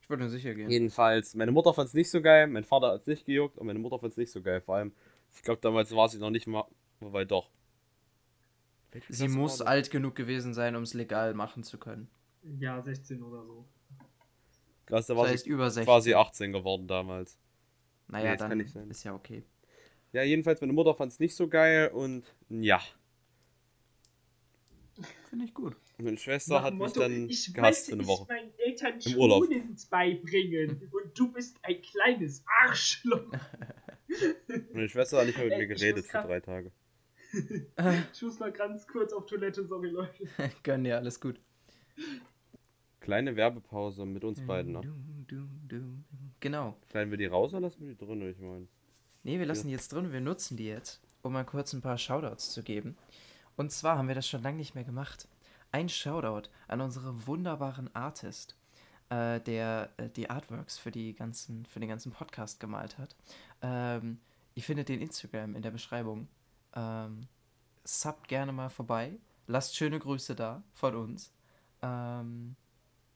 Speaker 1: Ich wollte nur sicher gehen.
Speaker 2: Jedenfalls, meine Mutter fand es nicht so geil, mein Vater hat es nicht gejuckt und meine Mutter fand es nicht so geil. Vor allem, ich glaube, damals war sie noch nicht mal, wobei doch. Welche
Speaker 1: Sie muss alt genug gewesen sein, um es legal machen zu können.
Speaker 3: Ja, 16 oder so.
Speaker 2: Krass, da
Speaker 1: Das
Speaker 2: war
Speaker 1: heißt
Speaker 2: sie
Speaker 1: über 16.
Speaker 2: quasi 18 geworden damals.
Speaker 1: naja,
Speaker 2: Nee, das
Speaker 1: dann
Speaker 2: kann nicht sein.
Speaker 1: ist ja okay.
Speaker 2: Ja, jedenfalls, meine Mutter fand es nicht so geil und ja.
Speaker 1: Finde ich gut.
Speaker 2: Meine Schwester
Speaker 3: Nach
Speaker 2: hat
Speaker 3: dem
Speaker 2: mich
Speaker 3: Motto,
Speaker 2: dann
Speaker 3: ich
Speaker 2: gehasst für eine Woche.
Speaker 3: meinen Eltern
Speaker 2: Im Urlaub.
Speaker 3: Beibringen und du bist ein kleines Arschloch.
Speaker 2: Meine Schwester hat nicht mehr mit mir
Speaker 3: ich
Speaker 2: geredet für drei Tage.
Speaker 3: Ich muss mal ganz kurz auf Toilette, sorry Leute.
Speaker 1: Gönn dir, alles gut.
Speaker 2: Kleine Werbepause mit uns beiden, ne?
Speaker 1: Dum, dum. Genau.
Speaker 2: Schneiden wir die raus oder lassen wir die drin, ich meine?
Speaker 1: Nee, wir lassen die jetzt drin, wir nutzen die jetzt, um mal kurz ein paar Shoutouts zu geben. Und zwar haben wir das schon lange nicht mehr gemacht. Ein Shoutout an unsere wunderbaren Artist, äh, der äh, die Artworks für, die ganzen, für den ganzen Podcast gemalt hat. Ähm, ihr findet den Instagram in der Beschreibung. Ähm, subbt gerne mal vorbei. Lasst schöne Grüße da von uns. Ähm,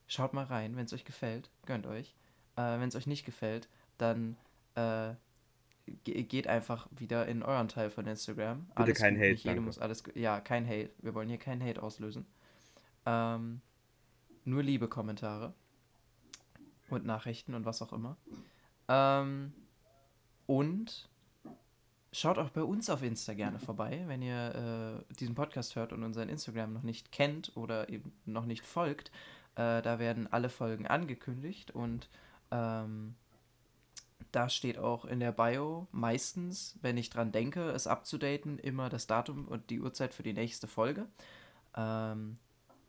Speaker 1: schaut mal rein, wenn es euch gefällt. Gönnt euch. Äh, wenn es euch nicht gefällt, dann äh, ge- geht einfach wieder in euren Teil von Instagram.
Speaker 2: Bitte kein
Speaker 1: gut,
Speaker 2: Hate,
Speaker 1: nicht
Speaker 2: danke.
Speaker 1: muss alles. Ja, kein Hate. Wir wollen hier keinen Hate auslösen. Ähm, nur liebe Kommentare und Nachrichten und was auch immer. Ähm, und schaut auch bei uns auf Insta gerne vorbei, wenn ihr äh, diesen Podcast hört und unseren Instagram noch nicht kennt oder eben noch nicht folgt. Äh, da werden alle Folgen angekündigt und ähm, da steht auch in der Bio meistens, wenn ich dran denke, es abzudaten, immer das Datum und die Uhrzeit für die nächste Folge. Ähm,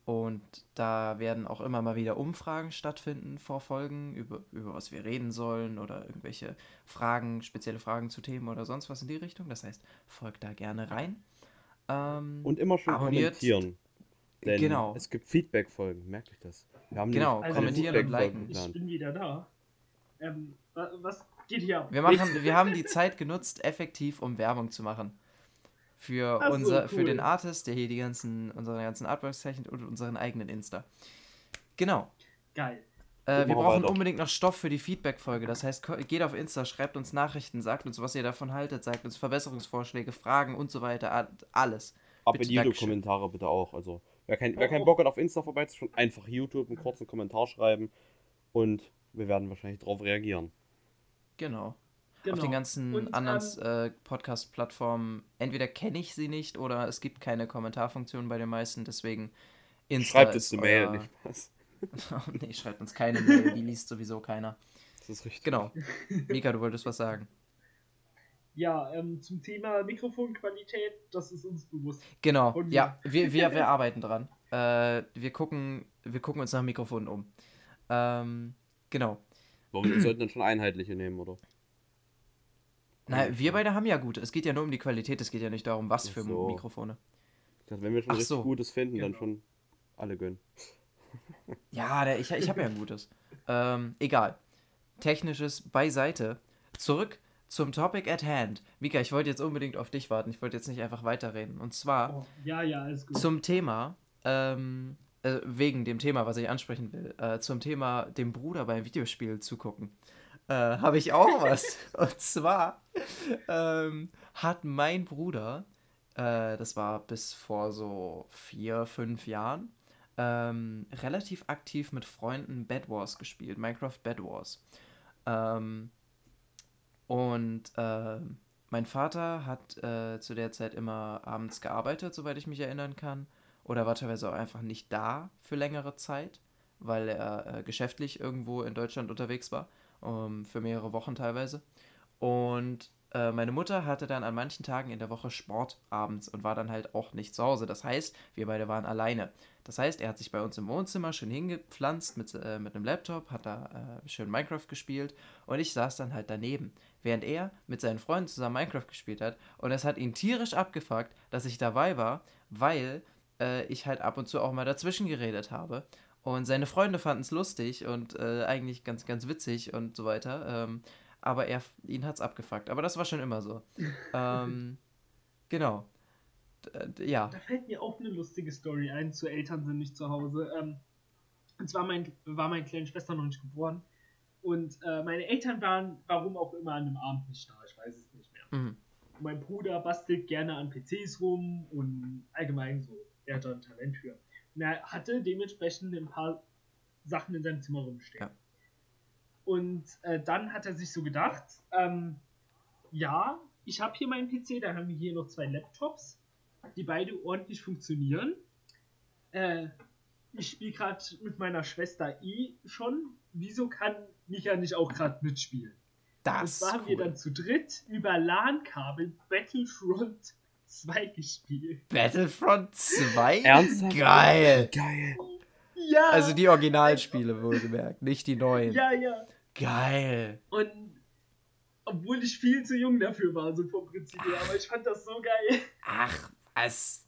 Speaker 1: und da werden auch immer mal wieder Umfragen stattfinden vor Folgen, über, über was wir reden sollen oder irgendwelche Fragen, spezielle Fragen zu Themen oder sonst was in die Richtung. Das heißt, folgt da gerne rein. Ähm,
Speaker 2: Und immer schön
Speaker 1: Abonniert.
Speaker 2: kommentieren. Denn
Speaker 1: Genau.
Speaker 2: es gibt Feedback-Folgen, merkt euch das. Wir haben
Speaker 1: Genau,
Speaker 3: Also,
Speaker 1: kommentieren und liken.
Speaker 3: Ich bin wieder da. Ähm, wa- was geht hier ab?
Speaker 1: Wir, machen, wir haben die Zeit genutzt, effektiv, um Werbung zu machen. Für,
Speaker 3: Ach so,
Speaker 1: unser,
Speaker 3: cool.
Speaker 1: für den Artist, der hier die ganzen, unsere ganzen Artworks zeichnet und unseren eigenen Insta. Genau.
Speaker 3: Geil.
Speaker 1: Äh, wir brauchen
Speaker 2: weiter.
Speaker 1: unbedingt noch Stoff für die Feedback-Folge. Das heißt, geht auf Insta, schreibt uns Nachrichten, sagt uns, was ihr davon haltet, sagt uns Verbesserungsvorschläge, Fragen und so weiter. Alles.
Speaker 2: Ab in
Speaker 1: Bitte.
Speaker 2: YouTube-Kommentare bitte auch. Also, wer, kein, wer
Speaker 3: Oh,
Speaker 2: keinen
Speaker 3: oh.
Speaker 2: Bock hat, auf Insta vorbeizuschauen, einfach YouTube einen kurzen Kommentar schreiben und wir werden wahrscheinlich darauf reagieren.
Speaker 1: Genau.
Speaker 3: Genau.
Speaker 1: Auf den ganzen
Speaker 3: Und,
Speaker 1: anderen
Speaker 3: ähm,
Speaker 1: äh, Podcast-Plattformen, entweder kenne ich sie nicht oder es gibt keine Kommentarfunktion bei den meisten, deswegen Insta
Speaker 2: Schreibt uns eine Mail, nicht.
Speaker 1: Oh, nee, schreibt uns keine Mail, die liest sowieso keiner.
Speaker 2: Das ist richtig.
Speaker 1: Genau. Mika, du wolltest was sagen.
Speaker 3: Ja, ähm, zum Thema Mikrofonqualität, das ist uns bewusst.
Speaker 1: Genau,
Speaker 3: Und
Speaker 1: ja, wir, wir, wir arbeiten dran. Äh, wir, gucken, wir gucken uns nach Mikrofonen um. Ähm, genau.
Speaker 2: Warum wir sollten dann schon einheitliche nehmen, oder?
Speaker 1: Na, wir beide haben ja gute. Es geht ja nur um die Qualität, es geht ja nicht darum, was
Speaker 2: Ach
Speaker 1: für
Speaker 2: so.
Speaker 1: Mikrofone.
Speaker 2: Ich dachte, wenn wir schon
Speaker 1: Ach
Speaker 2: richtig
Speaker 1: so.
Speaker 2: Gutes finden, dann
Speaker 3: Genau.
Speaker 2: schon alle gönnen.
Speaker 1: Ja, der, ich, ich habe ja ein gutes. Ähm, egal. Technisches beiseite. Zurück zum Topic at hand. Mika, ich wollte jetzt unbedingt auf dich warten. Ich wollte jetzt nicht einfach weiterreden. Und zwar
Speaker 3: Oh, ja, ja, alles gut.
Speaker 1: zum Thema, ähm, äh, wegen dem Thema, was ich ansprechen will, äh, zum Thema dem Bruder beim Videospiel zugucken. Äh, habe ich auch was. Und zwar ähm, hat mein Bruder, äh, das war bis vor so vier, fünf Jahren, ähm, relativ aktiv mit Freunden Bed Wars gespielt, Minecraft Bed Wars. Ähm, und äh, mein Vater hat äh, zu der Zeit immer abends gearbeitet, soweit ich mich erinnern kann. Oder war teilweise auch einfach nicht da für längere Zeit, weil er äh, geschäftlich irgendwo in Deutschland unterwegs war, um, für mehrere Wochen teilweise. Und äh, meine Mutter hatte dann an manchen Tagen in der Woche Sport abends und war dann halt auch nicht zu Hause. Das heißt, wir beide waren alleine. Das heißt, er hat sich bei uns im Wohnzimmer schön hingepflanzt mit, äh, mit einem Laptop, hat da äh, schön Minecraft gespielt und ich saß dann halt daneben, während er mit seinen Freunden zusammen Minecraft gespielt hat. Und es hat ihn tierisch abgefuckt, dass ich dabei war, weil äh, ich halt ab und zu auch mal dazwischen geredet habe. Und seine Freunde fanden es lustig und äh, eigentlich ganz, ganz witzig und so weiter. Ähm, aber er, ihn hat es abgefuckt. Aber das war schon immer so. ähm, genau. D ja.
Speaker 3: Da fällt mir auch eine lustige Story ein. Zu Eltern sind nicht zu Hause. Ähm, und zwar mein, war meine kleine Schwester noch nicht geboren. Und äh, meine Eltern waren, warum auch immer, an einem Abend nicht da. Ich weiß es nicht mehr. Mhm. Mein Bruder bastelt gerne an PCs rum und allgemein so. Er hat da ein Talent für. Er hatte dementsprechend ein paar Sachen in seinem Zimmer rumstehen. Ja. Und äh, dann hat er sich so gedacht, ähm, ja, ich habe hier meinen PC, da haben wir hier noch zwei Laptops, die beide ordentlich funktionieren. Äh, ich spiele gerade mit meiner Schwester eh schon. Wieso kann Micha nicht auch gerade mitspielen? Das und zwar haben cool. wir dann zu dritt über LAN-Kabel Battlefront 2 gespielt.
Speaker 1: Battlefront 2?
Speaker 2: Ernsthaft?
Speaker 1: Geil.
Speaker 2: Geil.
Speaker 3: Ja.
Speaker 1: Also die Originalspiele wohlgemerkt, nicht die neuen.
Speaker 3: Ja, ja.
Speaker 1: Geil.
Speaker 3: Und obwohl ich viel zu jung dafür war, so vom Prinzip her, aber ich fand das so geil.
Speaker 1: Ach, was?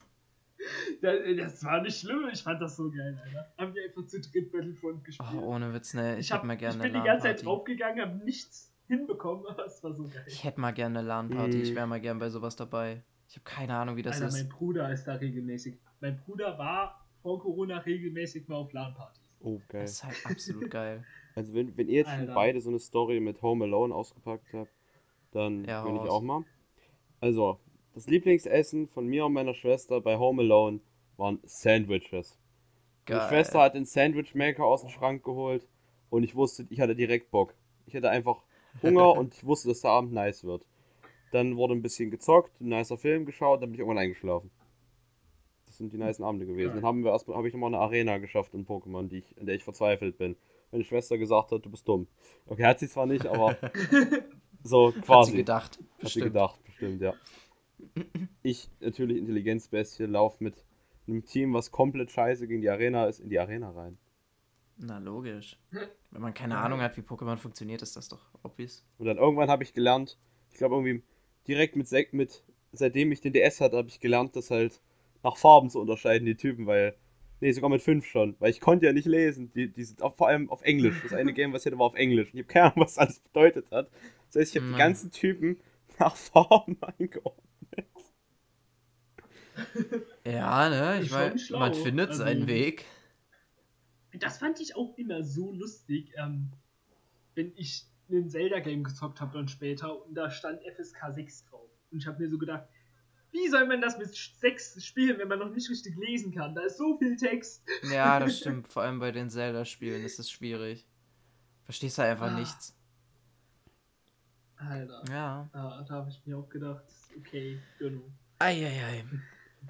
Speaker 3: Das, das, war nicht schlimm, ich fand das so geil, Alter. Haben wir einfach zu dritt Battlefront gespielt.
Speaker 1: Oh, ohne Witz, ne? Ich, ich hab, mal gerne
Speaker 3: Ich bin die ganze Zeit draufgegangen, hab nichts hinbekommen, aber es war so geil.
Speaker 1: Ich hätte mal gerne eine LAN-Party, ich wäre mal gerne bei sowas dabei. Ich habe keine Ahnung, wie das
Speaker 3: Alter,
Speaker 1: ist.
Speaker 3: mein Bruder ist da regelmäßig. Mein Bruder war vor Corona regelmäßig mal auf LAN-Partys.
Speaker 2: Oh, geil.
Speaker 1: Das ist halt absolut geil.
Speaker 2: Also wenn, wenn ihr jetzt Alter. beide so eine Story mit Home Alone ausgepackt habt, dann ja, will ich auch mal. Also, das Lieblingsessen von mir und meiner Schwester bei Home Alone waren Sandwiches. Geil. Meine Schwester hat den Sandwich Maker aus dem Schrank geholt und ich wusste, ich hatte direkt Bock. Ich hatte einfach Hunger und ich wusste, dass der Abend nice wird. Dann wurde ein bisschen gezockt, ein nicer Film geschaut, dann bin ich irgendwann eingeschlafen. Das sind die nice Abende gewesen. Dann haben wir erstmal habe ich nochmal eine Arena geschafft in Pokémon, die ich, in der ich verzweifelt bin meine Schwester gesagt hat, du bist dumm. Okay, hat sie zwar nicht, aber so quasi. Hat
Speaker 1: sie gedacht.
Speaker 2: Hat bestimmt. sie gedacht, bestimmt, ja. Ich, natürlich Intelligenzbestie, laufe mit einem Team, was komplett scheiße gegen die Arena ist, in die Arena rein.
Speaker 1: Na, logisch. Wenn man keine Ahnung hat, wie Pokémon funktioniert, ist das doch obvious.
Speaker 2: Und dann irgendwann habe ich gelernt, ich glaube irgendwie direkt mit, mit, seitdem ich den DS hatte, habe ich gelernt, das halt nach Farben zu unterscheiden, die Typen, weil Nee, sogar mit 5 schon, weil ich konnte ja nicht lesen. Die, die sind auch vor allem auf Englisch. Das eine Game, was ich hatte, war auf Englisch. Ich habe keine Ahnung, was alles bedeutet hat. Das heißt, ich habe die ganzen Typen nach Farben eingeordnet.
Speaker 1: Ja, ne? Ich meine, man findet also, seinen Weg.
Speaker 3: Das fand ich auch immer so lustig, ähm, wenn ich ein Zelda-Game gezockt habe dann später und da stand FSK 6 drauf. Und ich habe mir so gedacht, wie soll man das mit sechs spielen, wenn man noch nicht richtig lesen kann? Da ist so viel Text.
Speaker 1: Ja, das stimmt. Vor allem bei den Zelda-Spielen ist es schwierig. Verstehst du einfach ah. nichts.
Speaker 3: Alter.
Speaker 1: Ja.
Speaker 3: Ah, da habe ich mir auch gedacht, okay, genau.
Speaker 1: Eieiei.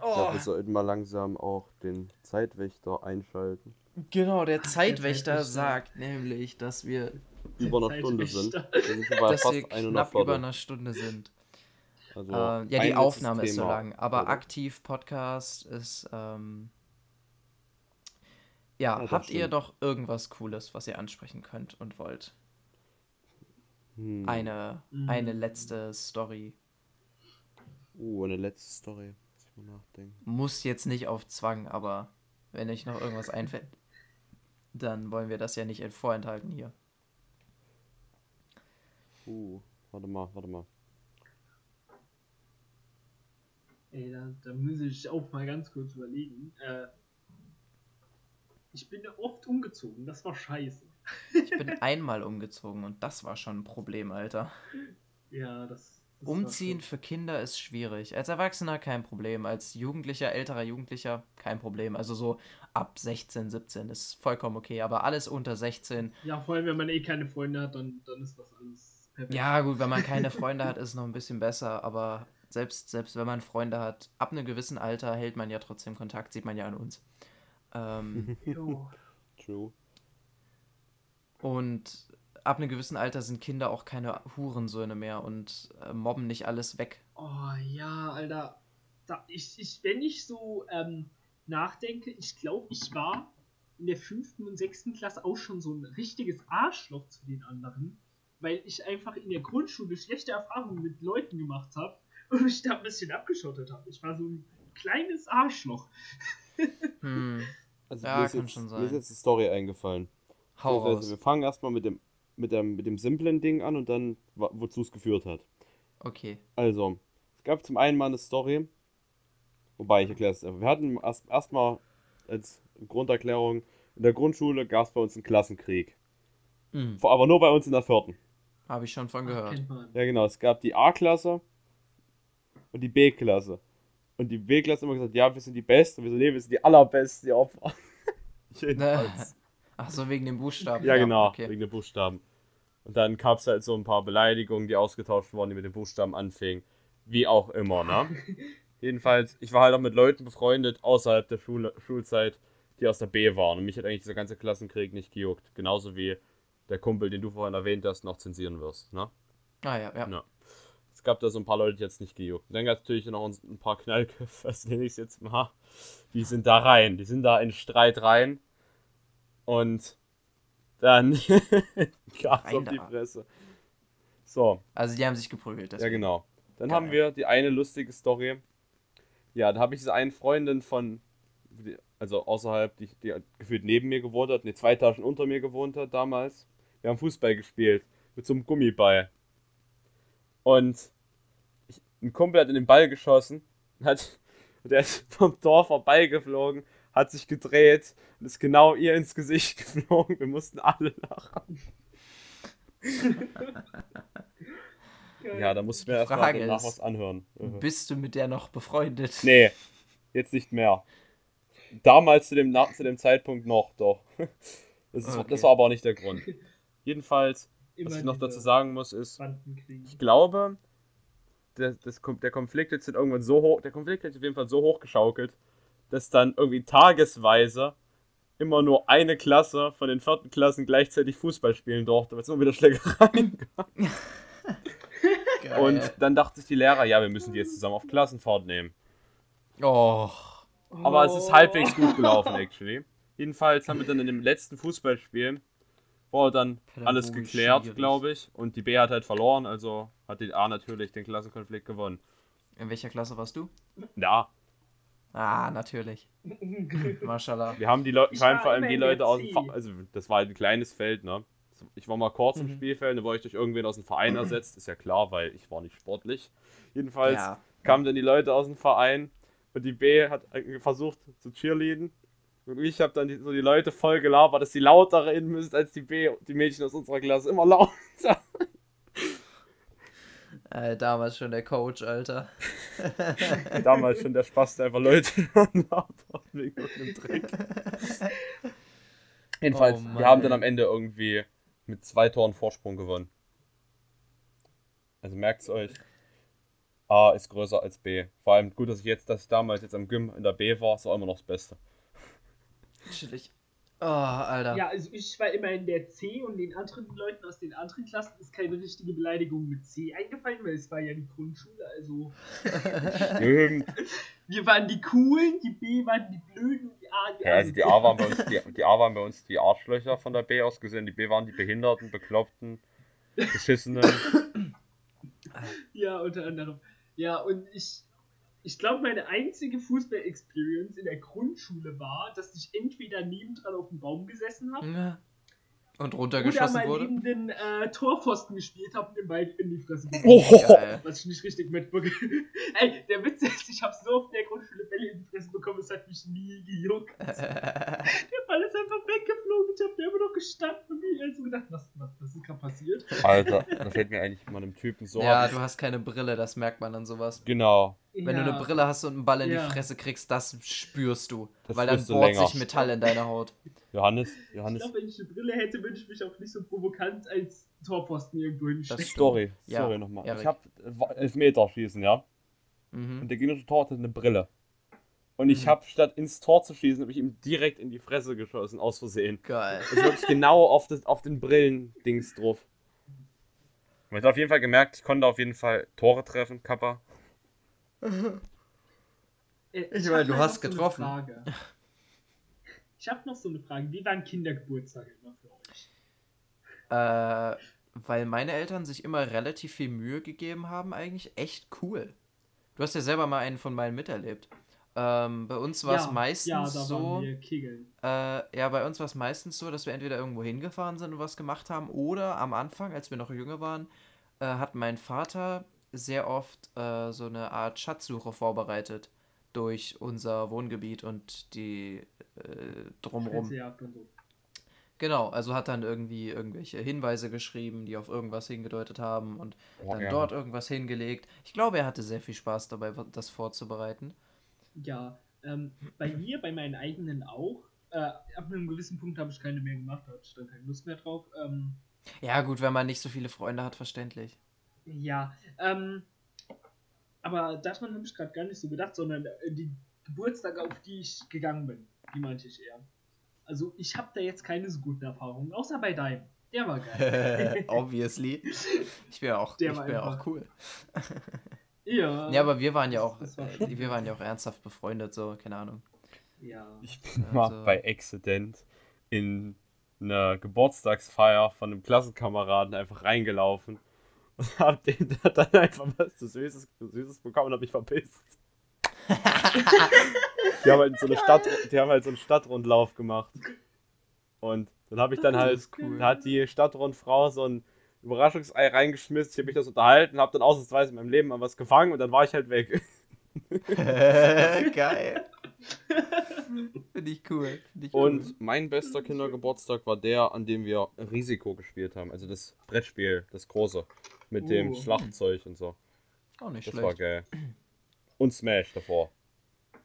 Speaker 2: Oh. Ich glaube, wir sollten mal langsam auch den Zeitwächter einschalten.
Speaker 1: Genau, der Zeitwächter, der Zeitwächter. sagt nämlich, dass wir
Speaker 2: über einer Stunde sind.
Speaker 1: Wir sind dass wir knapp über einer Stunde sind. Also äh, ja, die Aufnahme ist so lang, aber oder? aktiv Podcast ist. Ähm, ja, ja habt ihr doch irgendwas Cooles, was ihr ansprechen könnt und wollt? Hm. Eine, hm. eine letzte Story.
Speaker 2: Uh, eine letzte Story. Muss ich mal nachdenken.
Speaker 1: Muss jetzt nicht auf Zwang, aber wenn euch noch irgendwas einfällt, dann wollen wir das ja nicht vorenthalten hier.
Speaker 2: Uh, warte mal, warte mal.
Speaker 3: Ey, da, da muss ich auch mal ganz kurz überlegen. Äh, ich bin oft umgezogen, das war scheiße.
Speaker 1: Ich bin einmal umgezogen und das war schon ein Problem, Alter.
Speaker 3: Ja, das. das
Speaker 1: Umziehen für Kinder ist schwierig. Als Erwachsener kein Problem. Als Jugendlicher, älterer Jugendlicher kein Problem. Also so ab 16, 17 ist vollkommen okay. Aber alles unter 16.
Speaker 3: schon- Ja, vor allem, wenn man eh keine Freunde hat, dann, dann ist das alles perfekt.
Speaker 1: Ja, gut, wenn man keine Freunde hat, ist es noch ein bisschen besser. Aber selbst, selbst wenn man Freunde hat, ab einem gewissen Alter hält man ja trotzdem Kontakt. Sieht man ja an uns. Ähm.
Speaker 2: True.
Speaker 1: und ab einem gewissen Alter sind Kinder auch keine Hurensöhne mehr und äh, mobben nicht alles weg.
Speaker 3: Oh ja, Alter. Da, ich, ich, wenn ich so ähm, nachdenke, ich glaube, ich war in der fünften und sechsten Klasse auch schon so ein richtiges Arschloch zu den anderen, weil ich einfach in der Grundschule schlechte Erfahrungen mit Leuten gemacht habe und mich da ein bisschen abgeschottet habe. Ich war so ein kleines Arschloch.
Speaker 1: Hm,
Speaker 2: Also
Speaker 1: Ja,
Speaker 2: mir, ist
Speaker 1: kann
Speaker 2: jetzt,
Speaker 1: schon
Speaker 2: mir
Speaker 1: sein.
Speaker 2: ist jetzt eine Story eingefallen.
Speaker 1: hau
Speaker 2: Also,
Speaker 1: raus.
Speaker 2: wir fangen erstmal mit dem, mit, dem, mit dem simplen Ding an und dann, wozu es geführt hat.
Speaker 1: Okay.
Speaker 2: Also, es gab zum einen mal eine Story, wobei ich erkläre es. Wir hatten erst erstmal als Grunderklärung, in der Grundschule gab es bei uns einen Klassenkrieg.
Speaker 1: Mhm.
Speaker 2: Aber nur bei uns in der vierten.
Speaker 1: Habe ich schon von gehört.
Speaker 3: Kennt man.
Speaker 2: Ja, genau. Es gab die A-Klasse und die B-Klasse. Und die B-Klasse immer gesagt, ja, wir sind die Besten. Wir so, nee, wir sind die allerbesten, die Opfer. Jedenfalls.
Speaker 1: Ach so, wegen dem Buchstaben.
Speaker 2: Ja, genau,
Speaker 1: Okay.
Speaker 2: wegen den Buchstaben. Und dann gab es halt so ein paar Beleidigungen, die ausgetauscht wurden, die mit den Buchstaben anfingen. Wie auch immer, ne? Jedenfalls, ich war halt auch mit Leuten befreundet außerhalb der Schule, Schulzeit, die aus der B waren. Und mich hat eigentlich dieser ganze Klassenkrieg nicht gejuckt. Genauso wie der Kumpel, den du vorhin erwähnt hast, noch zensieren wirst, ne?
Speaker 1: Ah ja, ja.
Speaker 2: Ja. Es gab da so ein paar Leute, die jetzt nicht gejuckt. Dann gab es natürlich noch ein paar Knallköpfe, das nenne ich es jetzt mal. Die sind da rein. Die sind da in Streit rein. Und dann gab's
Speaker 1: Rein
Speaker 2: auf die. Fresse. So,
Speaker 1: Also die haben sich geprügelt.
Speaker 2: ja genau. Dann
Speaker 1: Geil.
Speaker 2: haben wir die eine lustige Story. Ja, da habe ich diese eine Freundin von, also außerhalb, die, die gefühlt neben mir gewohnt hat, ne, zwei Etagen unter mir gewohnt hat damals. Wir haben Fußball gespielt mit so einem Gummiball. Und ich, ein Kumpel hat in den Ball geschossen, hat, der ist vom Tor vorbeigeflogen, hat sich gedreht und ist genau ihr ins Gesicht geflogen. Wir mussten alle lachen. Ja, da mussten wir erstmal
Speaker 1: Frage
Speaker 2: danach was anhören.
Speaker 1: Bist du mit der noch befreundet?
Speaker 2: Nee, jetzt nicht mehr. Damals zu dem, zu dem Zeitpunkt noch, doch. Das, ist,
Speaker 1: Okay.
Speaker 2: das war aber auch nicht der Grund. Jedenfalls,
Speaker 3: Immer
Speaker 2: was ich noch dazu sagen muss, ist, ich glaube, der, das, der Konflikt jetzt irgendwann so hoch, der Konflikt hat sich auf jeden Fall so hoch geschaukelt, dass dann irgendwie tagesweise immer nur eine Klasse von den vierten Klassen gleichzeitig Fußball spielen durfte, weil es immer wieder Schlägereien gab. Und dann dachte sich die Lehrer, ja, wir müssen die jetzt zusammen auf Klassenfahrt nehmen.
Speaker 1: Oh.
Speaker 2: Aber es ist
Speaker 3: Oh.
Speaker 2: halbwegs gut gelaufen, actually. Jedenfalls haben wir dann in dem letzten Fußballspiel wurde dann alles geklärt, glaube ich. Und die B hat halt verloren, also hat die A natürlich den Klassenkonflikt gewonnen.
Speaker 1: In welcher Klasse warst du?
Speaker 2: Ja,
Speaker 1: Ah, natürlich. Mashallah.
Speaker 2: wir haben die Leute, vor allem,
Speaker 3: war
Speaker 2: die Leute aus dem. Verein, also das war halt ein kleines Feld, ne? Ich war mal kurz im
Speaker 1: Mhm.
Speaker 2: Spielfeld, dann wurde ich durch irgendwen aus dem Verein ersetzt, ist ja klar, weil ich war nicht sportlich. Jedenfalls
Speaker 1: Ja.
Speaker 2: kamen dann die Leute aus dem Verein und die B hat versucht zu cheerleaden. Und ich habe dann die, so die Leute voll gelabert, dass sie lauter reden müssen als die B, die Mädchen aus unserer Klasse. Immer lauter.
Speaker 1: Äh, damals schon der Coach, Alter.
Speaker 2: Damals schon der Spaß, der einfach Leute wegen irgendeinem Trick. Jedenfalls,
Speaker 1: Oh
Speaker 2: wir haben dann am Ende irgendwie mit zwei Toren Vorsprung gewonnen. Also merkt's euch. A ist größer als B. Vor allem gut, dass ich jetzt, dass ich damals jetzt am Gym in der B war, ist auch immer noch das Beste.
Speaker 1: Chillig. Oh, Alter.
Speaker 3: Ja, also ich war immer in der C und den anderen Leuten aus den anderen Klassen ist keine richtige Beleidigung mit C eingefallen, weil es war ja die Grundschule, also wir waren die Coolen, die B waren die Blöden und die A die
Speaker 2: Ja, also die A waren bei uns, die, die A waren bei uns die Arschlöcher von der B aus gesehen, die B waren die Behinderten, Bekloppten, Beschissenen.
Speaker 3: Ja, unter anderem. Ja, und ich, ich glaube, meine einzige Fußball-Experience in der Grundschule war, dass ich entweder nebendran auf dem Baum gesessen habe
Speaker 1: Ja. Und
Speaker 3: oder
Speaker 1: runtergeschossen
Speaker 3: mal
Speaker 1: wurde.
Speaker 3: neben den äh, Torpfosten gespielt habe und den Ball in die Fresse bekommen.
Speaker 2: Oh.
Speaker 3: Was ich nicht richtig mitbekomme. Ey, der Witz ist, ich habe so auf der Grundschule Bälle in die Fresse bekommen, es hat mich nie gejuckt. Der Ball ist einfach weggeflogen. Ich ich hab da immer noch gestanden und mir also gedacht, was, was, was ist gerade passiert?
Speaker 2: Alter, da fällt mir eigentlich mal einem Typen so
Speaker 1: ja,
Speaker 2: ab.
Speaker 1: du hast keine Brille, das merkt man an sowas.
Speaker 2: Genau.
Speaker 1: Wenn
Speaker 3: ja.
Speaker 1: du eine Brille hast und einen Ball in
Speaker 3: Ja.
Speaker 1: die Fresse kriegst, das spürst du.
Speaker 2: Das
Speaker 1: weil dann bohrt
Speaker 2: länger.
Speaker 1: sich Metall in deine Haut.
Speaker 2: Johannes,
Speaker 3: Ich
Speaker 2: Johannes,
Speaker 3: glaube, wenn ich eine Brille hätte, würde ich mich auch nicht so provokant als Torposten irgendwo hinstecken.
Speaker 1: stimmt.
Speaker 2: Story,
Speaker 1: Ja,
Speaker 2: Story nochmal.
Speaker 1: Erik.
Speaker 2: Ich hab äh, Elfmeter schießen, ja.
Speaker 1: Mhm.
Speaker 2: Und der gegnerische Tor hatte eine Brille. Und ich
Speaker 1: Mhm.
Speaker 2: habe statt ins Tor zu schießen, habe ich ihm direkt in die Fresse geschossen, aus Versehen.
Speaker 1: Geil.
Speaker 2: Also wirklich genau auf, das, auf den Brillendings drauf. Man hat auf jeden Fall gemerkt, ich konnte auf jeden Fall Tore treffen, Kappa.
Speaker 3: Äh,
Speaker 1: Ich meine, du
Speaker 3: mal
Speaker 1: hast
Speaker 3: so
Speaker 1: getroffen.
Speaker 3: Frage. Ich habe noch so eine Frage. Wie waren Kindergeburtstage immer für euch?
Speaker 1: Äh, weil meine Eltern sich immer relativ viel Mühe gegeben haben, eigentlich echt cool. Du hast ja selber mal einen von meinen miterlebt. Ähm, bei uns war es
Speaker 3: ja,
Speaker 1: meistens
Speaker 3: ja, da
Speaker 1: so.
Speaker 3: waren wir kegeln.
Speaker 1: Äh, ja, bei uns war es meistens so, dass wir entweder irgendwo hingefahren sind und was gemacht haben oder am Anfang, als wir noch jünger waren, äh, hat mein Vater sehr oft äh, so eine Art Schatzsuche vorbereitet durch unser Wohngebiet und die äh, drumrum.
Speaker 3: So.
Speaker 1: Genau, also hat dann irgendwie irgendwelche Hinweise geschrieben, die auf irgendwas hingedeutet haben und
Speaker 2: Oh,
Speaker 1: dann
Speaker 2: ja.
Speaker 1: dort irgendwas hingelegt. Ich glaube, er hatte sehr viel Spaß dabei, das vorzubereiten.
Speaker 3: Ja, ähm, bei mir, bei meinen eigenen auch. Äh, ab einem gewissen Punkt habe ich keine mehr gemacht, da hatte ich dann keine Lust mehr drauf. Ähm,
Speaker 1: Ja, gut, wenn man nicht so viele Freunde hat, verständlich.
Speaker 3: Ja, ähm, aber daran habe ich gerade gar nicht so gedacht, sondern äh, die Geburtstage, auf die ich gegangen bin, die meinte ich eher. Also ich habe da jetzt keine so guten Erfahrungen, außer bei deinem. Der war geil.
Speaker 1: Obviously. Ich ja auch,
Speaker 3: Der
Speaker 1: ich
Speaker 3: war
Speaker 1: bin ja
Speaker 3: einfach-
Speaker 1: auch cool.
Speaker 3: ja.
Speaker 1: Ja, aber wir waren ja auch,
Speaker 3: war
Speaker 1: äh, wir waren ja auch ernsthaft befreundet, so, keine Ahnung.
Speaker 3: Ja.
Speaker 2: Ich bin
Speaker 1: Also-
Speaker 2: mal bei Accident in einer Geburtstagsfeier von einem Klassenkameraden einfach reingelaufen und hab den dann einfach was zu Süßes, Süßes bekommen und hab mich verpisst. die haben halt so eine Stadt, die haben halt so einen Stadtrundlauf gemacht. Und dann habe ich dann
Speaker 1: Das
Speaker 2: halt,
Speaker 1: cool.
Speaker 2: da hat die Stadtrundfrau so ein Überraschungsei reingeschmissen, ich habe mich das unterhalten, habe dann ausnahmsweise in meinem Leben mal was gefangen und dann war ich halt weg.
Speaker 1: Geil. Finde ich cool. Find ich cool.
Speaker 2: Und mein bester Kindergeburtstag war der, an dem wir Risiko gespielt haben. Also das Brettspiel, das große. Mit dem
Speaker 3: Uh.
Speaker 2: Schlachtzeug und so.
Speaker 1: auch nicht
Speaker 2: Das war
Speaker 1: schlecht.
Speaker 2: geil. Und Smash davor.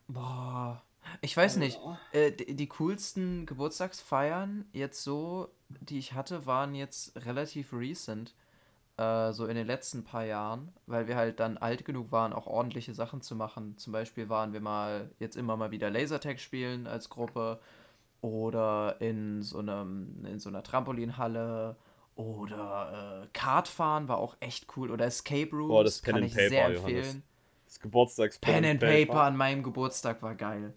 Speaker 1: Boah. Ich weiß nicht. Äh, die, die coolsten Geburtstagsfeiern jetzt so, die ich hatte, waren jetzt relativ recent. Äh, so in den letzten paar Jahren, weil wir halt dann alt genug waren, auch ordentliche Sachen zu machen. Zum Beispiel waren wir mal jetzt immer mal wieder Lasertag spielen als Gruppe oder in so einem in so einer Trampolinhalle oder äh, Kartfahren war auch echt cool oder Escape Rooms
Speaker 2: Boah, das Pen
Speaker 1: kann ich
Speaker 2: Paper,
Speaker 1: sehr
Speaker 2: Johannes.
Speaker 1: empfehlen.
Speaker 2: Das Geburtstags
Speaker 1: Pen and Paper an meinem Geburtstag war geil.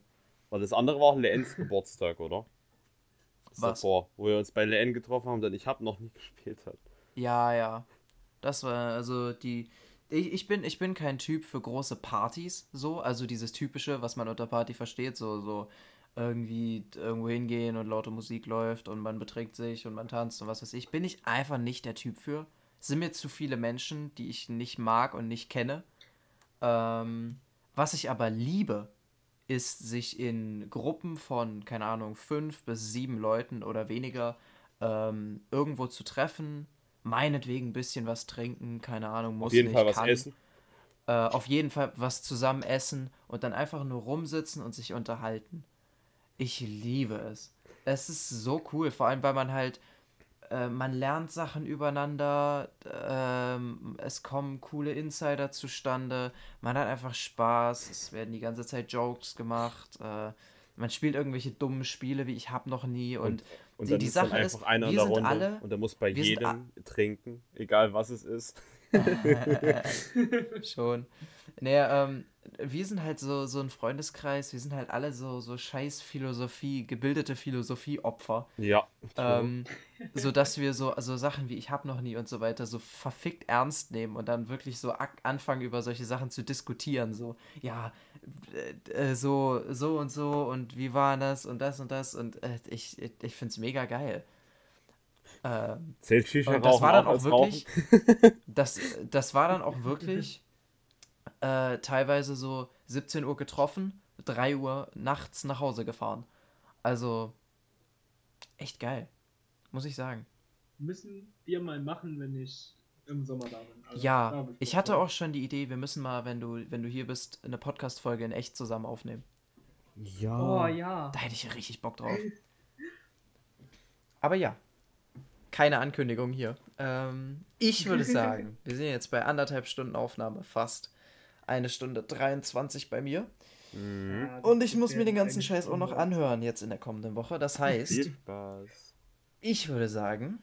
Speaker 2: War das andere war auch Leens Geburtstag, oder? Das
Speaker 1: Was?
Speaker 2: davor, wo wir uns bei Leen getroffen haben, denn ich habe noch nie gespielt hat.
Speaker 1: Ja, ja. Das war also die. Ich, ich, bin, ich bin kein Typ für große Partys, so. Also dieses typische, was man unter Party versteht, so, so irgendwie irgendwo hingehen und laute Musik läuft und man beträgt sich und man tanzt und was weiß ich. Bin ich einfach nicht der Typ für. Es sind mir zu viele Menschen, die ich nicht mag und nicht kenne. Ähm, was ich aber liebe, ist sich in Gruppen von, keine Ahnung, fünf bis sieben Leuten oder weniger ähm, irgendwo zu treffen, meinetwegen ein bisschen was trinken, keine Ahnung, muss
Speaker 2: Auf jeden
Speaker 1: nicht,
Speaker 2: Fall was
Speaker 1: kann,
Speaker 2: essen.
Speaker 1: Äh, auf jeden Fall was zusammen essen und dann einfach nur rumsitzen und sich unterhalten. Ich liebe es. Es ist so cool, vor allem weil man halt, äh, man lernt Sachen übereinander, ähm, es kommen coole Insider zustande, man hat einfach Spaß, es werden die ganze Zeit Jokes gemacht, äh, man spielt irgendwelche dummen Spiele wie ich hab noch nie und,
Speaker 2: Und
Speaker 1: die,
Speaker 2: dann
Speaker 1: die
Speaker 2: ist dann
Speaker 1: Sache
Speaker 2: einfach
Speaker 1: ist,
Speaker 2: einer in der
Speaker 1: sind
Speaker 2: Runde
Speaker 1: alle,
Speaker 2: und der muss bei jedem trinken, egal was es ist.
Speaker 1: Schon. Naja, ähm, wir sind halt so, so ein Freundeskreis, wir sind halt alle so, so scheiß Philosophie, gebildete Philosophie-Opfer.
Speaker 2: Ja.
Speaker 1: Ähm, so dass wir so, so Sachen wie ich hab noch nie und so weiter so verfickt ernst nehmen und dann wirklich so anfangen über solche Sachen zu diskutieren. So, ja, äh, äh, so, so und so und wie war das und das und das und äh, ich, ich, find's mega geil. Ähm,
Speaker 2: Zählt Shisha
Speaker 1: und das war dann
Speaker 2: auch
Speaker 1: wirklich, das, das war dann auch wirklich äh, teilweise so 17 Uhr getroffen, 3 Uhr nachts nach Hause gefahren. Also, echt geil. Muss ich sagen.
Speaker 3: Müssen wir mal machen, wenn ich im Sommer da bin. Also, da
Speaker 1: Ja,
Speaker 3: hab
Speaker 1: ich
Speaker 3: Bock
Speaker 1: hatte auch schon die Idee, wir müssen mal, wenn du, wenn du hier bist, eine Podcast-Folge in echt zusammen aufnehmen.
Speaker 3: Oh ja.
Speaker 1: Da hätte ich richtig Bock drauf. Aber ja, keine Ankündigung hier. Ähm, ich würde sagen, wir sind jetzt bei anderthalb Stunden Aufnahme, fast eine Stunde 23 bei mir.
Speaker 2: Mhm.
Speaker 1: Und ich muss mir den ganzen Scheiß auch noch anhören jetzt in der kommenden Woche. Das heißt, ich würde sagen,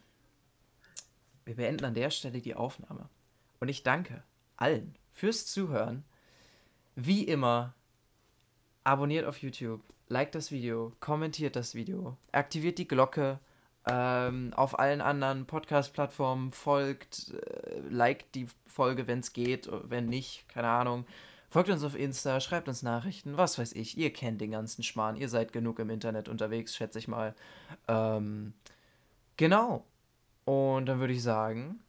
Speaker 1: wir beenden an der Stelle die Aufnahme. Und ich danke allen fürs Zuhören. Wie immer, abonniert auf YouTube, liked das Video, kommentiert das Video, aktiviert die Glocke ähm, auf allen anderen Podcast-Plattformen, folgt, äh, liked die Folge, wenn es geht, wenn nicht, keine Ahnung. Folgt uns auf Insta, schreibt uns Nachrichten, was weiß ich. Ihr kennt den ganzen Schmarrn, ihr seid genug im Internet unterwegs, schätze ich mal. Ähm, genau. Und dann würde ich sagen,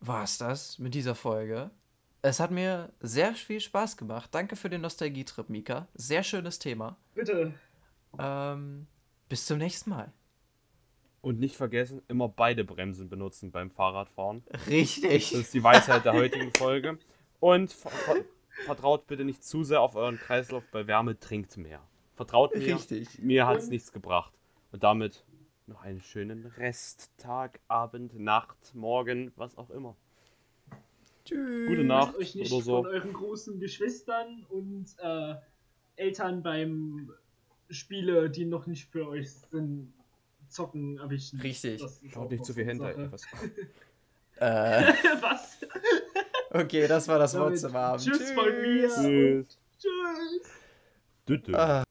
Speaker 1: war es das mit dieser Folge. Es hat mir sehr viel Spaß gemacht. Danke für den Nostalgietrip, Mika. Sehr schönes Thema.
Speaker 3: Bitte.
Speaker 1: Ähm, bis zum nächsten Mal.
Speaker 2: Und nicht vergessen, immer beide Bremsen benutzen beim Fahrradfahren.
Speaker 1: Richtig.
Speaker 2: Das ist die Weisheit der heutigen Folge. Und ver ver vertraut bitte nicht zu sehr auf euren Kreislauf. Bei Wärme trinkt mehr. Vertraut mir.
Speaker 1: Richtig.
Speaker 2: Mir hat es nichts gebracht. Und damit noch einen schönen Resttag, Abend, Nacht, Morgen, was auch immer.
Speaker 1: Tschüss.
Speaker 2: Gute Nacht
Speaker 3: euch nicht
Speaker 2: oder so.
Speaker 3: von euren großen Geschwistern und äh, Eltern beim Spiele, die noch nicht für euch sind, zocken erwischen.
Speaker 1: Richtig.
Speaker 3: Das ist
Speaker 2: Schaut
Speaker 3: auch
Speaker 2: nicht zu viel
Speaker 3: eine
Speaker 2: Was?
Speaker 1: Äh.
Speaker 3: Was?
Speaker 1: okay, das war das Wort zum Abend.
Speaker 3: Tschüss von mir.
Speaker 2: Tschüss.
Speaker 3: Tschüss.
Speaker 2: Düdü.
Speaker 1: Ah.